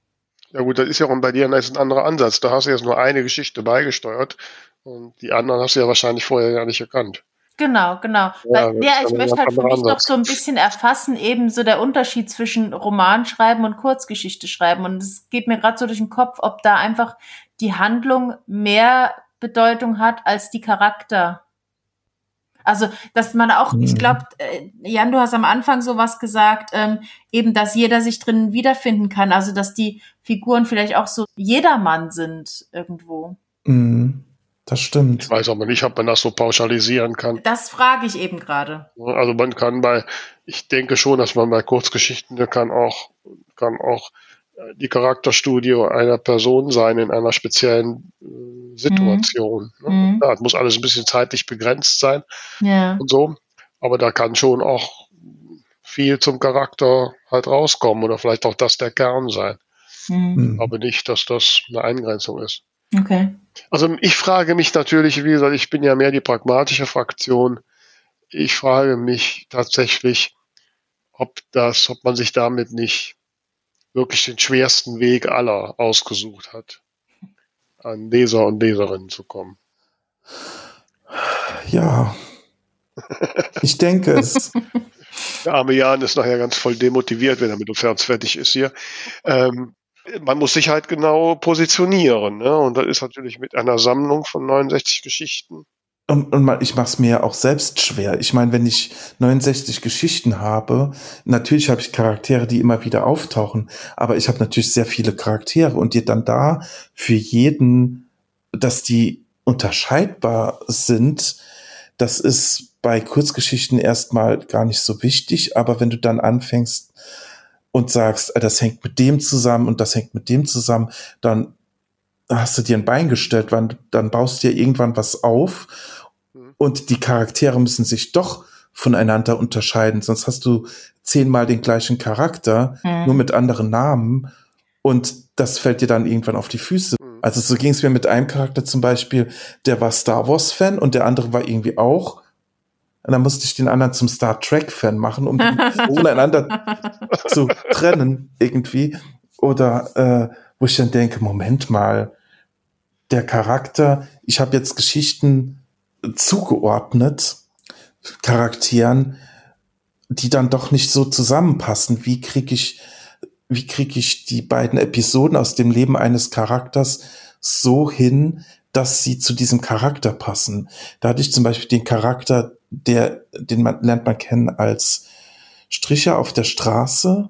Ja gut, das ist ja auch bei dir ein anderer Ansatz. Da hast du jetzt nur eine Geschichte beigesteuert und die anderen hast du ja wahrscheinlich vorher gar nicht erkannt. Genau, genau. Ja, ja ich möchte halt für mich noch so ein bisschen erfassen, eben so der Unterschied zwischen Romanschreiben und Kurzgeschichte schreiben. Und es geht mir gerade so durch den Kopf, ob da einfach die Handlung mehr Bedeutung hat als die Charakter. Also, dass man auch, mhm. ich glaube, äh, Jan, du hast am Anfang sowas gesagt, ähm, eben, dass jeder sich drin wiederfinden kann. Also, dass die Figuren vielleicht auch so jedermann sind irgendwo. Mhm. Das stimmt. Ich weiß aber nicht, ob man das so pauschalisieren kann. Das frage ich eben gerade. Also man kann bei, ich denke schon, dass man bei Kurzgeschichten kann auch, kann auch äh, die Charakterstudie einer Person sein in einer speziellen äh, Situation. Mhm. Mhm. Ja, es muss alles ein bisschen zeitlich begrenzt sein ja. und so. Aber da kann schon auch viel zum Charakter halt rauskommen oder vielleicht auch das der Kern sein. Mhm. Aber nicht, dass das eine Eingrenzung ist. Okay. Also ich frage mich natürlich, wie gesagt, ich bin ja mehr die pragmatische Fraktion. Ich frage mich tatsächlich, ob das, ob man sich damit nicht wirklich den schwersten Weg aller ausgesucht hat, an Leser und Leserinnen zu kommen. Ja, ich denke es. Der arme Jan ist nachher ganz voll demotiviert, wenn er mit uns fertig ist hier. Ähm, man muss sich halt genau positionieren. Ne? Und das ist natürlich mit einer Sammlung von 69 Geschichten. Und, und ich mache es mir auch selbst schwer. Ich meine, wenn ich 69 Geschichten habe, natürlich habe ich Charaktere, die immer wieder auftauchen, aber ich habe natürlich sehr viele Charaktere und die dann da für jeden, dass die unterscheidbar sind, das ist bei Kurzgeschichten erstmal gar nicht so wichtig, aber wenn du dann anfängst, und sagst, äh, das hängt mit dem zusammen und das hängt mit dem zusammen, dann hast du dir ein Bein gestellt, weil dann baust du dir irgendwann was auf. Und die Charaktere müssen sich doch voneinander unterscheiden, sonst hast du zehnmal den gleichen Charakter, mhm. nur mit anderen Namen und das fällt dir dann irgendwann auf die Füße. Mhm. Also so ging es mir mit einem Charakter zum Beispiel, der war Star Wars-Fan und der andere war irgendwie auch und dann musste ich den anderen zum Star Trek-Fan machen, um die voneinander zu trennen irgendwie. Oder äh, wo ich dann denke, Moment mal, der Charakter, ich habe jetzt Geschichten zugeordnet, Charakteren, die dann doch nicht so zusammenpassen. Wie kriege ich, wie kriege ich die beiden Episoden aus dem Leben eines Charakters so hin, dass sie zu diesem Charakter passen? Da hatte ich zum Beispiel den Charakter, der, den man, lernt man kennen als Stricher auf der Straße.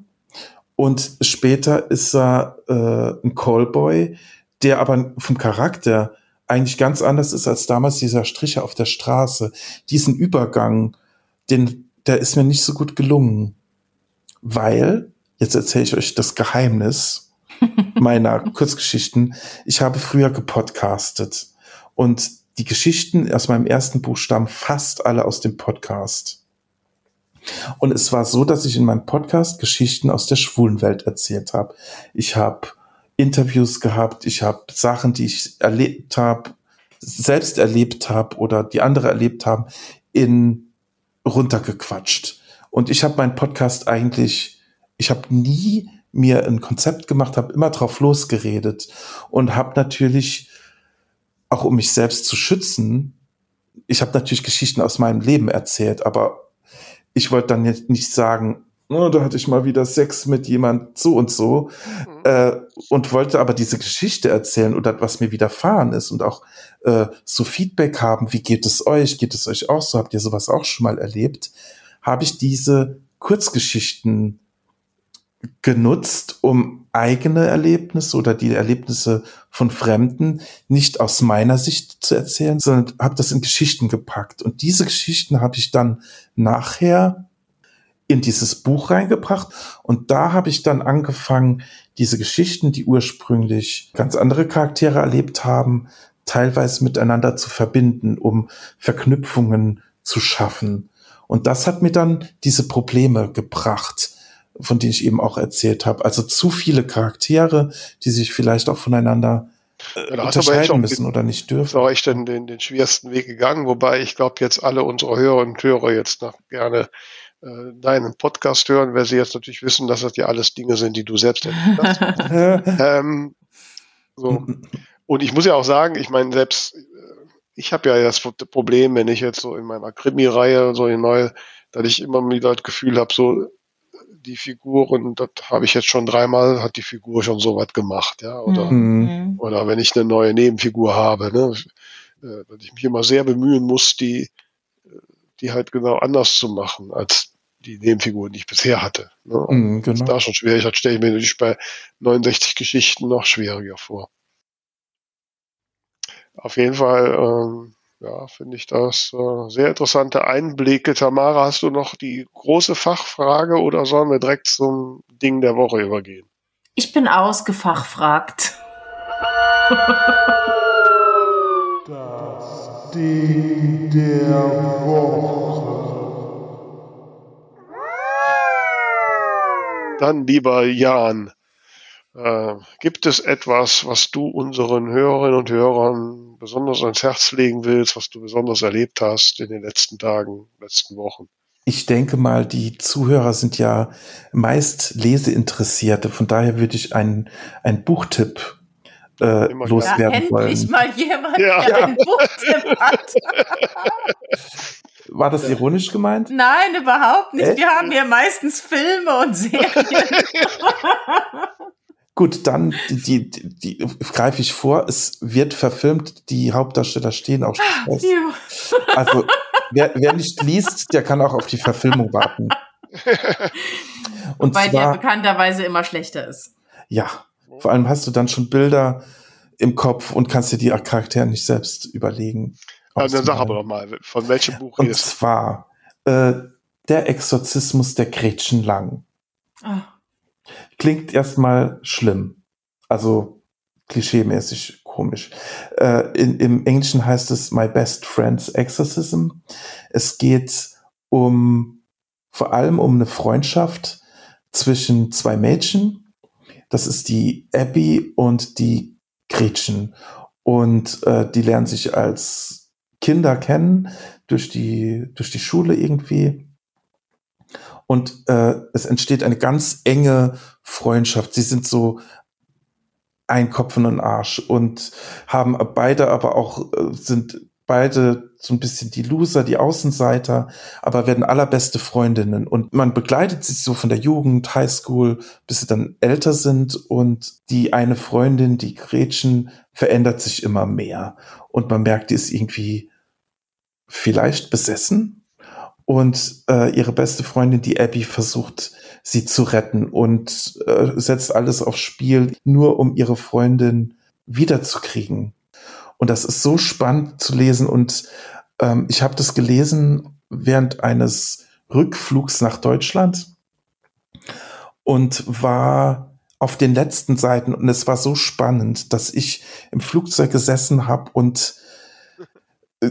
Und später ist er äh, ein Callboy, der aber vom Charakter eigentlich ganz anders ist als damals dieser Stricher auf der Straße. Diesen Übergang, den, der ist mir nicht so gut gelungen. Weil, jetzt erzähle ich euch das Geheimnis meiner Kurzgeschichten. Ich habe früher gepodcastet und die Geschichten aus meinem ersten Buch stammen fast alle aus dem Podcast. Und es war so, dass ich in meinem Podcast Geschichten aus der schwulen Welt erzählt habe. Ich habe Interviews gehabt, ich habe Sachen, die ich erlebt habe, selbst erlebt habe oder die andere erlebt haben, in runtergequatscht. Und ich habe meinen Podcast eigentlich, ich habe nie mir ein Konzept gemacht, habe immer drauf losgeredet und habe natürlich auch um mich selbst zu schützen, ich habe natürlich Geschichten aus meinem Leben erzählt, aber ich wollte dann jetzt nicht sagen, oh, da hatte ich mal wieder Sex mit jemand so und so mhm. äh, und wollte aber diese Geschichte erzählen oder was mir widerfahren ist und auch äh, so Feedback haben, wie geht es euch, geht es euch auch so, habt ihr sowas auch schon mal erlebt, habe ich diese Kurzgeschichten genutzt, um eigene Erlebnisse oder die Erlebnisse von Fremden nicht aus meiner Sicht zu erzählen, sondern habe das in Geschichten gepackt. Und diese Geschichten habe ich dann nachher in dieses Buch reingebracht und da habe ich dann angefangen, diese Geschichten, die ursprünglich ganz andere Charaktere erlebt haben, teilweise miteinander zu verbinden, um Verknüpfungen zu schaffen. Und das hat mir dann diese Probleme gebracht, von denen ich eben auch erzählt habe. Also zu viele Charaktere, die sich vielleicht auch voneinander äh, ja, unterscheiden müssen oder nicht dürfen. War ich denn den, den schwersten Weg gegangen, wobei ich glaube, jetzt alle unsere Hörerinnen und Hörer jetzt noch gerne äh, deinen Podcast hören, weil sie jetzt natürlich wissen, dass das ja alles Dinge sind, die du selbst erlebt hast. ähm, so. Und ich muss ja auch sagen, ich meine, selbst äh, ich habe ja das Problem, wenn ich jetzt so in meiner Krimi-Reihe so in neue, dass ich immer wieder das Gefühl habe, so die Figuren, das habe ich jetzt schon dreimal, hat die Figur schon so was gemacht, ja, oder, mhm. oder wenn ich eine neue Nebenfigur habe, ne, äh, dass ich mich immer sehr bemühen muss, die die halt genau anders zu machen als die Nebenfiguren, die ich bisher hatte. Ne? Mm, genau. Das da schon schwierig, das stelle ich mir natürlich bei 69 Geschichten noch schwieriger vor. Auf jeden Fall, ähm, ja, finde ich das äh, sehr interessante Einblicke. Tamara, hast du noch die große Fachfrage oder sollen wir direkt zum Ding der Woche übergehen? Ich bin ausgefachfragt. Das Ding der Woche. Dann, lieber Jan, äh, gibt es etwas, was du unseren Hörerinnen und Hörern besonders ans Herz legen willst, was du besonders erlebt hast in den letzten Tagen, letzten Wochen? Ich denke mal, die Zuhörer sind ja meist Leseinteressierte. Von daher würde ich einen, einen Buchtipp äh, loswerden ja, wollen. Endlich mal jemand, ja. der einen Buchtipp hat. War das ironisch gemeint? Nein, überhaupt nicht. Echt? Wir haben hier meistens Filme und Serien. Gut, dann die, die, die, greife ich vor. Es wird verfilmt. Die Hauptdarsteller stehen auch schon fest. Also wer, wer nicht liest, der kann auch auf die Verfilmung warten. Und Wobei zwar, der bekannterweise immer schlechter ist. Ja, vor allem hast du dann schon Bilder im Kopf und kannst dir die Charaktere nicht selbst überlegen. Also dann sag aber doch mal, von welchem Buch Und zwar äh, Der Exorzismus der Gretchen Lang. Oh. Klingt erstmal schlimm. Also klischeemäßig komisch. Äh, in, Im Englischen heißt es My Best Friend's Exorcism. Es geht um vor allem um eine Freundschaft zwischen zwei Mädchen. Das ist die Abby und die Gretchen. Und äh, die lernen sich als Kinder kennen durch die, durch die Schule irgendwie. Und äh, es entsteht eine ganz enge Freundschaft. Sie sind so ein Kopf und ein Arsch und haben beide aber auch, äh, sind beide so ein bisschen die Loser, die Außenseiter, aber werden allerbeste Freundinnen und man begleitet sich so von der Jugend, Highschool, bis sie dann älter sind und die eine Freundin, die Gretchen, verändert sich immer mehr und man merkt, die ist irgendwie vielleicht besessen und äh, ihre beste Freundin, die Abby, versucht sie zu retten und äh, setzt alles aufs Spiel, nur um ihre Freundin wiederzukriegen. Und das ist so spannend zu lesen. Und ähm, ich habe das gelesen während eines Rückflugs nach Deutschland und war auf den letzten Seiten und es war so spannend, dass ich im Flugzeug gesessen habe und äh,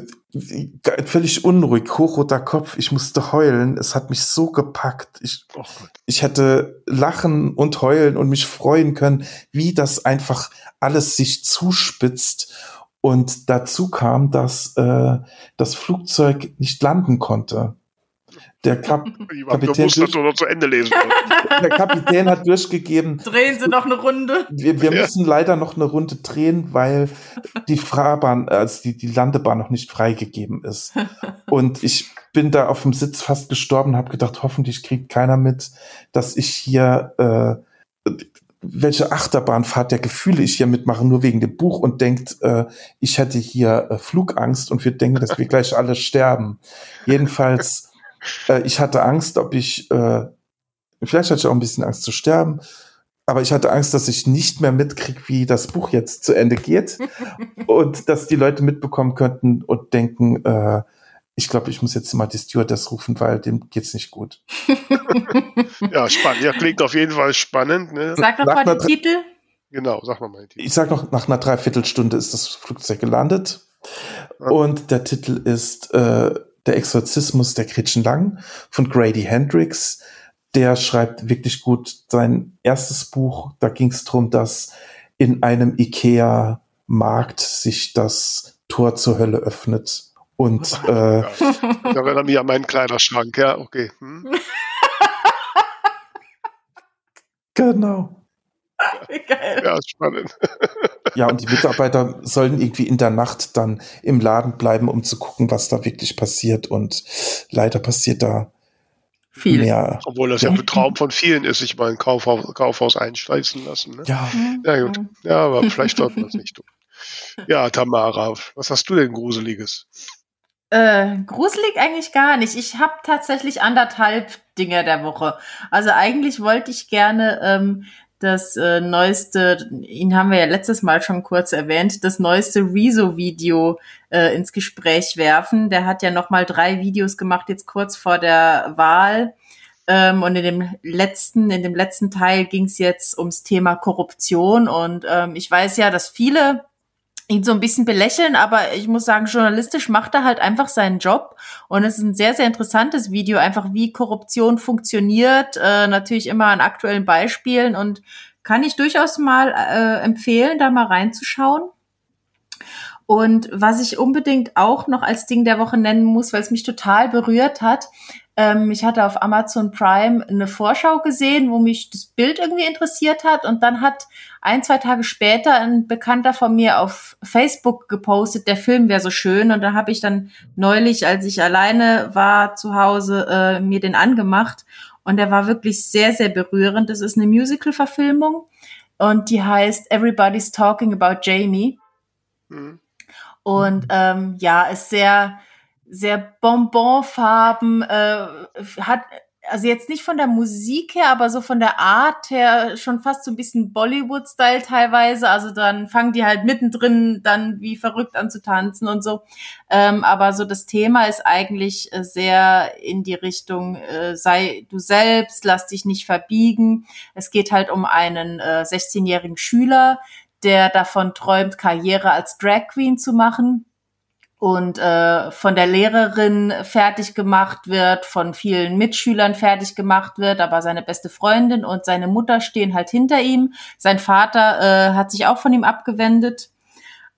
völlig unruhig, hochroter Kopf, ich musste heulen, es hat mich so gepackt. Ich, oh ich hätte lachen und heulen und mich freuen können, wie das einfach alles sich zuspitzt. Und dazu kam, dass äh, das Flugzeug nicht landen konnte. Der Kap Kapitän, durch, der Kapitän hat durchgegeben. Drehen Sie noch eine Runde. Wir, wir ja. müssen leider noch eine Runde drehen, weil die Fahrbahn, also die, die Landebahn noch nicht freigegeben ist. Und ich bin da auf dem Sitz fast gestorben, habe gedacht, hoffentlich kriegt keiner mit, dass ich hier äh, welche Achterbahnfahrt der Gefühle ich hier mitmache, nur wegen dem Buch und denkt, äh, ich hätte hier äh, Flugangst und wir denken, dass wir gleich alle sterben. Jedenfalls äh, ich hatte Angst, ob ich, äh, vielleicht hatte ich auch ein bisschen Angst zu sterben, aber ich hatte Angst, dass ich nicht mehr mitkriege, wie das Buch jetzt zu Ende geht und dass die Leute mitbekommen könnten und denken, äh, ich glaube, ich muss jetzt mal die Stewardess rufen, weil dem geht's nicht gut. ja, spannend. Ja, klingt auf jeden Fall spannend. Ne? Sag noch nach mal den Titel. Genau, sag mal den Titel. Ich sag noch, nach einer Dreiviertelstunde ist das Flugzeug gelandet. Ja. Und der Titel ist äh, der Exorzismus der Gretchen Lang von Grady Hendrix. Der schreibt wirklich gut sein erstes Buch. Da ging es darum, dass in einem Ikea-Markt sich das Tor zur Hölle öffnet. Und äh, ja. da erinnert mich an meinen Kleiderschrank, ja, okay. Hm. genau. Geil. Ja, spannend. Ja, und die Mitarbeiter sollen irgendwie in der Nacht dann im Laden bleiben, um zu gucken, was da wirklich passiert. Und leider passiert da viel mehr. Obwohl das ja, ja ein Traum von vielen ist, sich mal ein Kaufhaus, Kaufhaus einschleißen lassen. Ne? Ja. Ja, gut. Ja, aber vielleicht sollte man das nicht tun. Ja, Tamara, was hast du denn Gruseliges? Äh, gruselig eigentlich gar nicht. Ich habe tatsächlich anderthalb Dinge der Woche. Also eigentlich wollte ich gerne ähm, das äh, neueste, ihn haben wir ja letztes Mal schon kurz erwähnt, das neueste Rezo-Video äh, ins Gespräch werfen. Der hat ja noch mal drei Videos gemacht, jetzt kurz vor der Wahl. Ähm, und in dem letzten, in dem letzten Teil ging es jetzt ums Thema Korruption. Und ähm, ich weiß ja, dass viele ihn so ein bisschen belächeln, aber ich muss sagen, journalistisch macht er halt einfach seinen Job und es ist ein sehr, sehr interessantes Video, einfach wie Korruption funktioniert, äh, natürlich immer an aktuellen Beispielen und kann ich durchaus mal äh, empfehlen, da mal reinzuschauen. Und was ich unbedingt auch noch als Ding der Woche nennen muss, weil es mich total berührt hat, ähm, ich hatte auf Amazon Prime eine Vorschau gesehen, wo mich das Bild irgendwie interessiert hat. Und dann hat ein, zwei Tage später ein Bekannter von mir auf Facebook gepostet, der Film wäre so schön. Und da habe ich dann neulich, als ich alleine war zu Hause, äh, mir den angemacht. Und der war wirklich sehr, sehr berührend. Das ist eine Musical-Verfilmung und die heißt Everybody's Talking About Jamie. Mhm. Und ähm, ja, ist sehr sehr Bonbonfarben, äh, hat also jetzt nicht von der Musik her, aber so von der Art her schon fast so ein bisschen Bollywood-Style teilweise. Also dann fangen die halt mittendrin dann wie verrückt an zu tanzen und so. Ähm, aber so das Thema ist eigentlich äh, sehr in die Richtung, äh, sei du selbst, lass dich nicht verbiegen. Es geht halt um einen äh, 16-jährigen Schüler, der davon träumt, Karriere als Drag Queen zu machen und äh, von der Lehrerin fertig gemacht wird, von vielen Mitschülern fertig gemacht wird, aber seine beste Freundin und seine Mutter stehen halt hinter ihm. Sein Vater äh, hat sich auch von ihm abgewendet.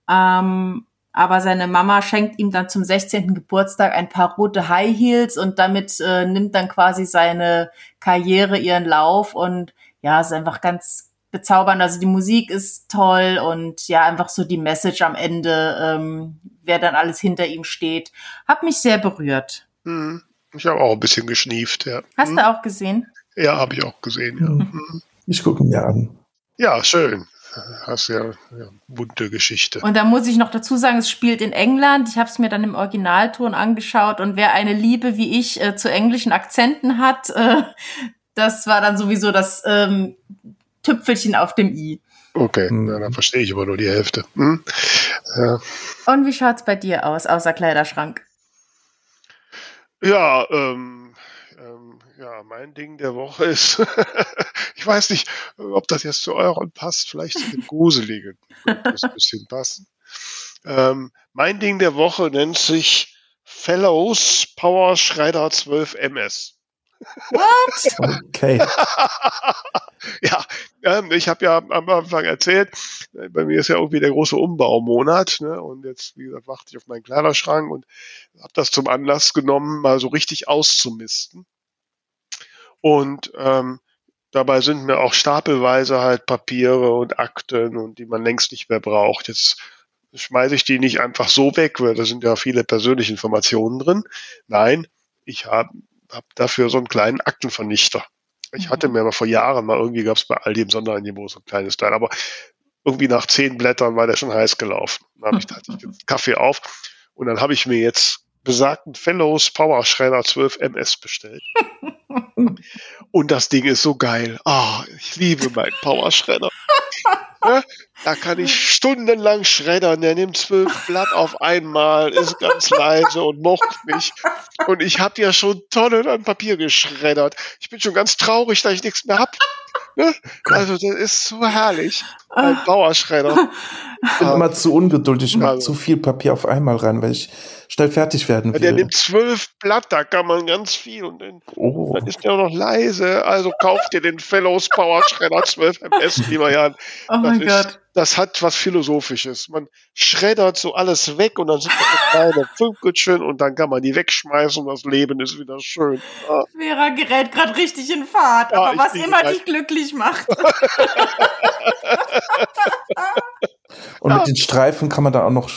Ähm, aber seine Mama schenkt ihm dann zum 16. Geburtstag ein paar rote High Heels und damit äh, nimmt dann quasi seine Karriere ihren Lauf und ja, ist einfach ganz bezaubernd. Also die Musik ist toll und ja, einfach so die Message am Ende, ähm, wer dann alles hinter ihm steht, hat mich sehr berührt. Hm. Ich habe auch ein bisschen geschnieft, ja. Hast hm. du auch gesehen? Ja, habe ich auch gesehen, ja. Hm. hm. Ich gucke mir an. Ja, schön. Hast ja, ja bunte Geschichte. Und da muss ich noch dazu sagen, es spielt in England. Ich habe es mir dann im Originalton angeschaut und wer eine Liebe wie ich äh, zu englischen Akzenten hat, äh, das war dann sowieso das ähm, Tüpfelchen auf dem i. Okay, hm. ja, dann verstehe ich aber nur die Hälfte. Hm? Ja. Und wie schaut's bei dir aus, außer Kleiderschrank? Ja, ähm, ähm, ja, mein Ding der Woche ist, ich weiß nicht, ob das jetzt zu euren passt, vielleicht zu dem Gruseligen. Das ein bisschen passen. Ähm, mein Ding der Woche nennt sich Fellows Power Schreider 12 MS. What? Okay. ja, ähm, ich habe ja am Anfang erzählt, äh, bei mir ist ja irgendwie der große Umbaumonat ne? und jetzt, wie gesagt, warte ich auf meinen Kleiderschrank und habe das zum Anlass genommen, mal so richtig auszumisten. Und ähm, dabei sind mir auch stapelweise halt Papiere und Akten und die man längst nicht mehr braucht. Jetzt schmeiße ich die nicht einfach so weg, weil da sind ja viele persönliche Informationen drin. Nein, ich habe hab dafür so einen kleinen Aktenvernichter. Ich hatte mhm. mir aber vor Jahren mal irgendwie gab es bei Aldi im Sonderangebot so ein kleines Teil, aber irgendwie nach zehn Blättern war der schon heiß gelaufen. Dann habe ich, hatte ich den Kaffee auf und dann habe ich mir jetzt besagten Fellows Power Schredder 12 MS bestellt. und das Ding ist so geil. Ah, oh, ich liebe meinen Power Schredder. Ja, da kann ich stundenlang schreddern. Der nimmt zwölf Blatt auf einmal, ist ganz leise und mocht mich. Und ich habe ja schon Tonnen an Papier geschreddert. Ich bin schon ganz traurig, dass ich nichts mehr hab. Ne? Also das ist so herrlich. Ein Bauerschredder. Ich bin immer zu ungeduldig, ich mache also. zu viel Papier auf einmal rein, weil ich schnell fertig werden will. Der nimmt zwölf Blatt, da kann man ganz viel und dann, oh. dann ist der auch noch leise. Also kauft ihr den Fellows Power Schredder 12 MS, lieber Jan. Oh mein Gott. Das hat was Philosophisches. Man schreddert so alles weg und dann sind da kleine Funkelchen und dann kann man die wegschmeißen und das Leben ist wieder schön. Ja. Vera gerät gerade richtig in Fahrt, ja, aber was immer dich glücklich macht. und mit den Streifen kann man da auch noch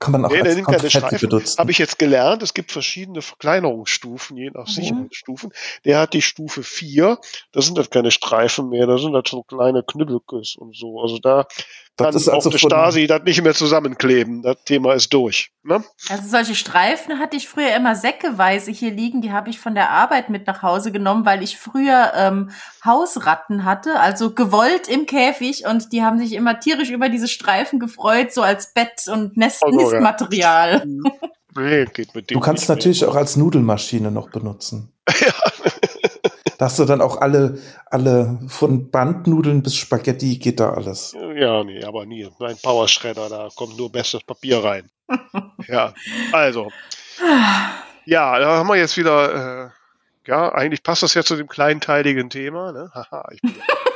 kann man auch nee, der nimmt keine benutzen. Habe ich jetzt gelernt. Es gibt verschiedene Verkleinerungsstufen, je nach mhm. Sicherheitsstufen. Der hat die Stufe 4. Da sind das keine Streifen mehr, da sind das so kleine Knüppelkes und so. Also da kann das ist also auch die Stasi das nicht mehr zusammenkleben. Das Thema ist durch. Ne? Also solche Streifen hatte ich früher immer säckeweise hier liegen. Die habe ich von der Arbeit mit nach Hause genommen, weil ich früher ähm, Hausratten hatte, also gewollt im Käfig und die haben sich immer tierisch über diese Streifen gefreut, so als Bett- und Nest also, Nistmaterial. Ja. Nee, geht mit dem du kannst natürlich mehr. auch als Nudelmaschine noch benutzen. ja. Da hast du dann auch alle, alle von Bandnudeln bis Spaghetti geht da alles. Ja, nee, aber nie. Ein Powerschredder, da kommt nur bestes Papier rein. ja, also. Ja, da haben wir jetzt wieder, äh, ja, eigentlich passt das ja zu dem kleinteiligen Thema. Ne? Haha, ich bin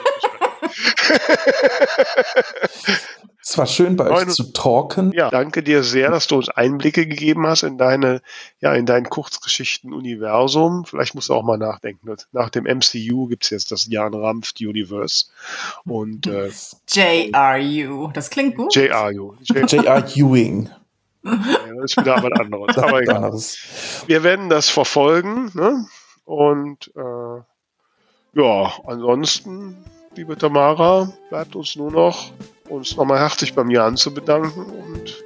Es war schön bei euch zu talken. Ja, danke dir sehr, dass du uns Einblicke gegeben hast in deine, ja, in dein Kurzgeschichten-Universum. Vielleicht musst du auch mal nachdenken. Nach dem MCU gibt es jetzt das Jan Rampft Universe. Und äh, JRU. Das klingt gut. JRU. JR Ewing. Ja, das ist wieder was anderes. Aber egal. Wir werden das verfolgen. Ne? Und äh, ja, ansonsten, liebe Tamara, bleibt uns nur noch uns nochmal herzlich beim Jan zu bedanken und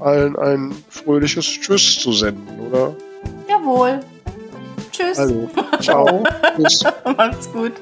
allen ein fröhliches Tschüss zu senden, oder? Jawohl. Tschüss. Also, ciao. Macht's gut.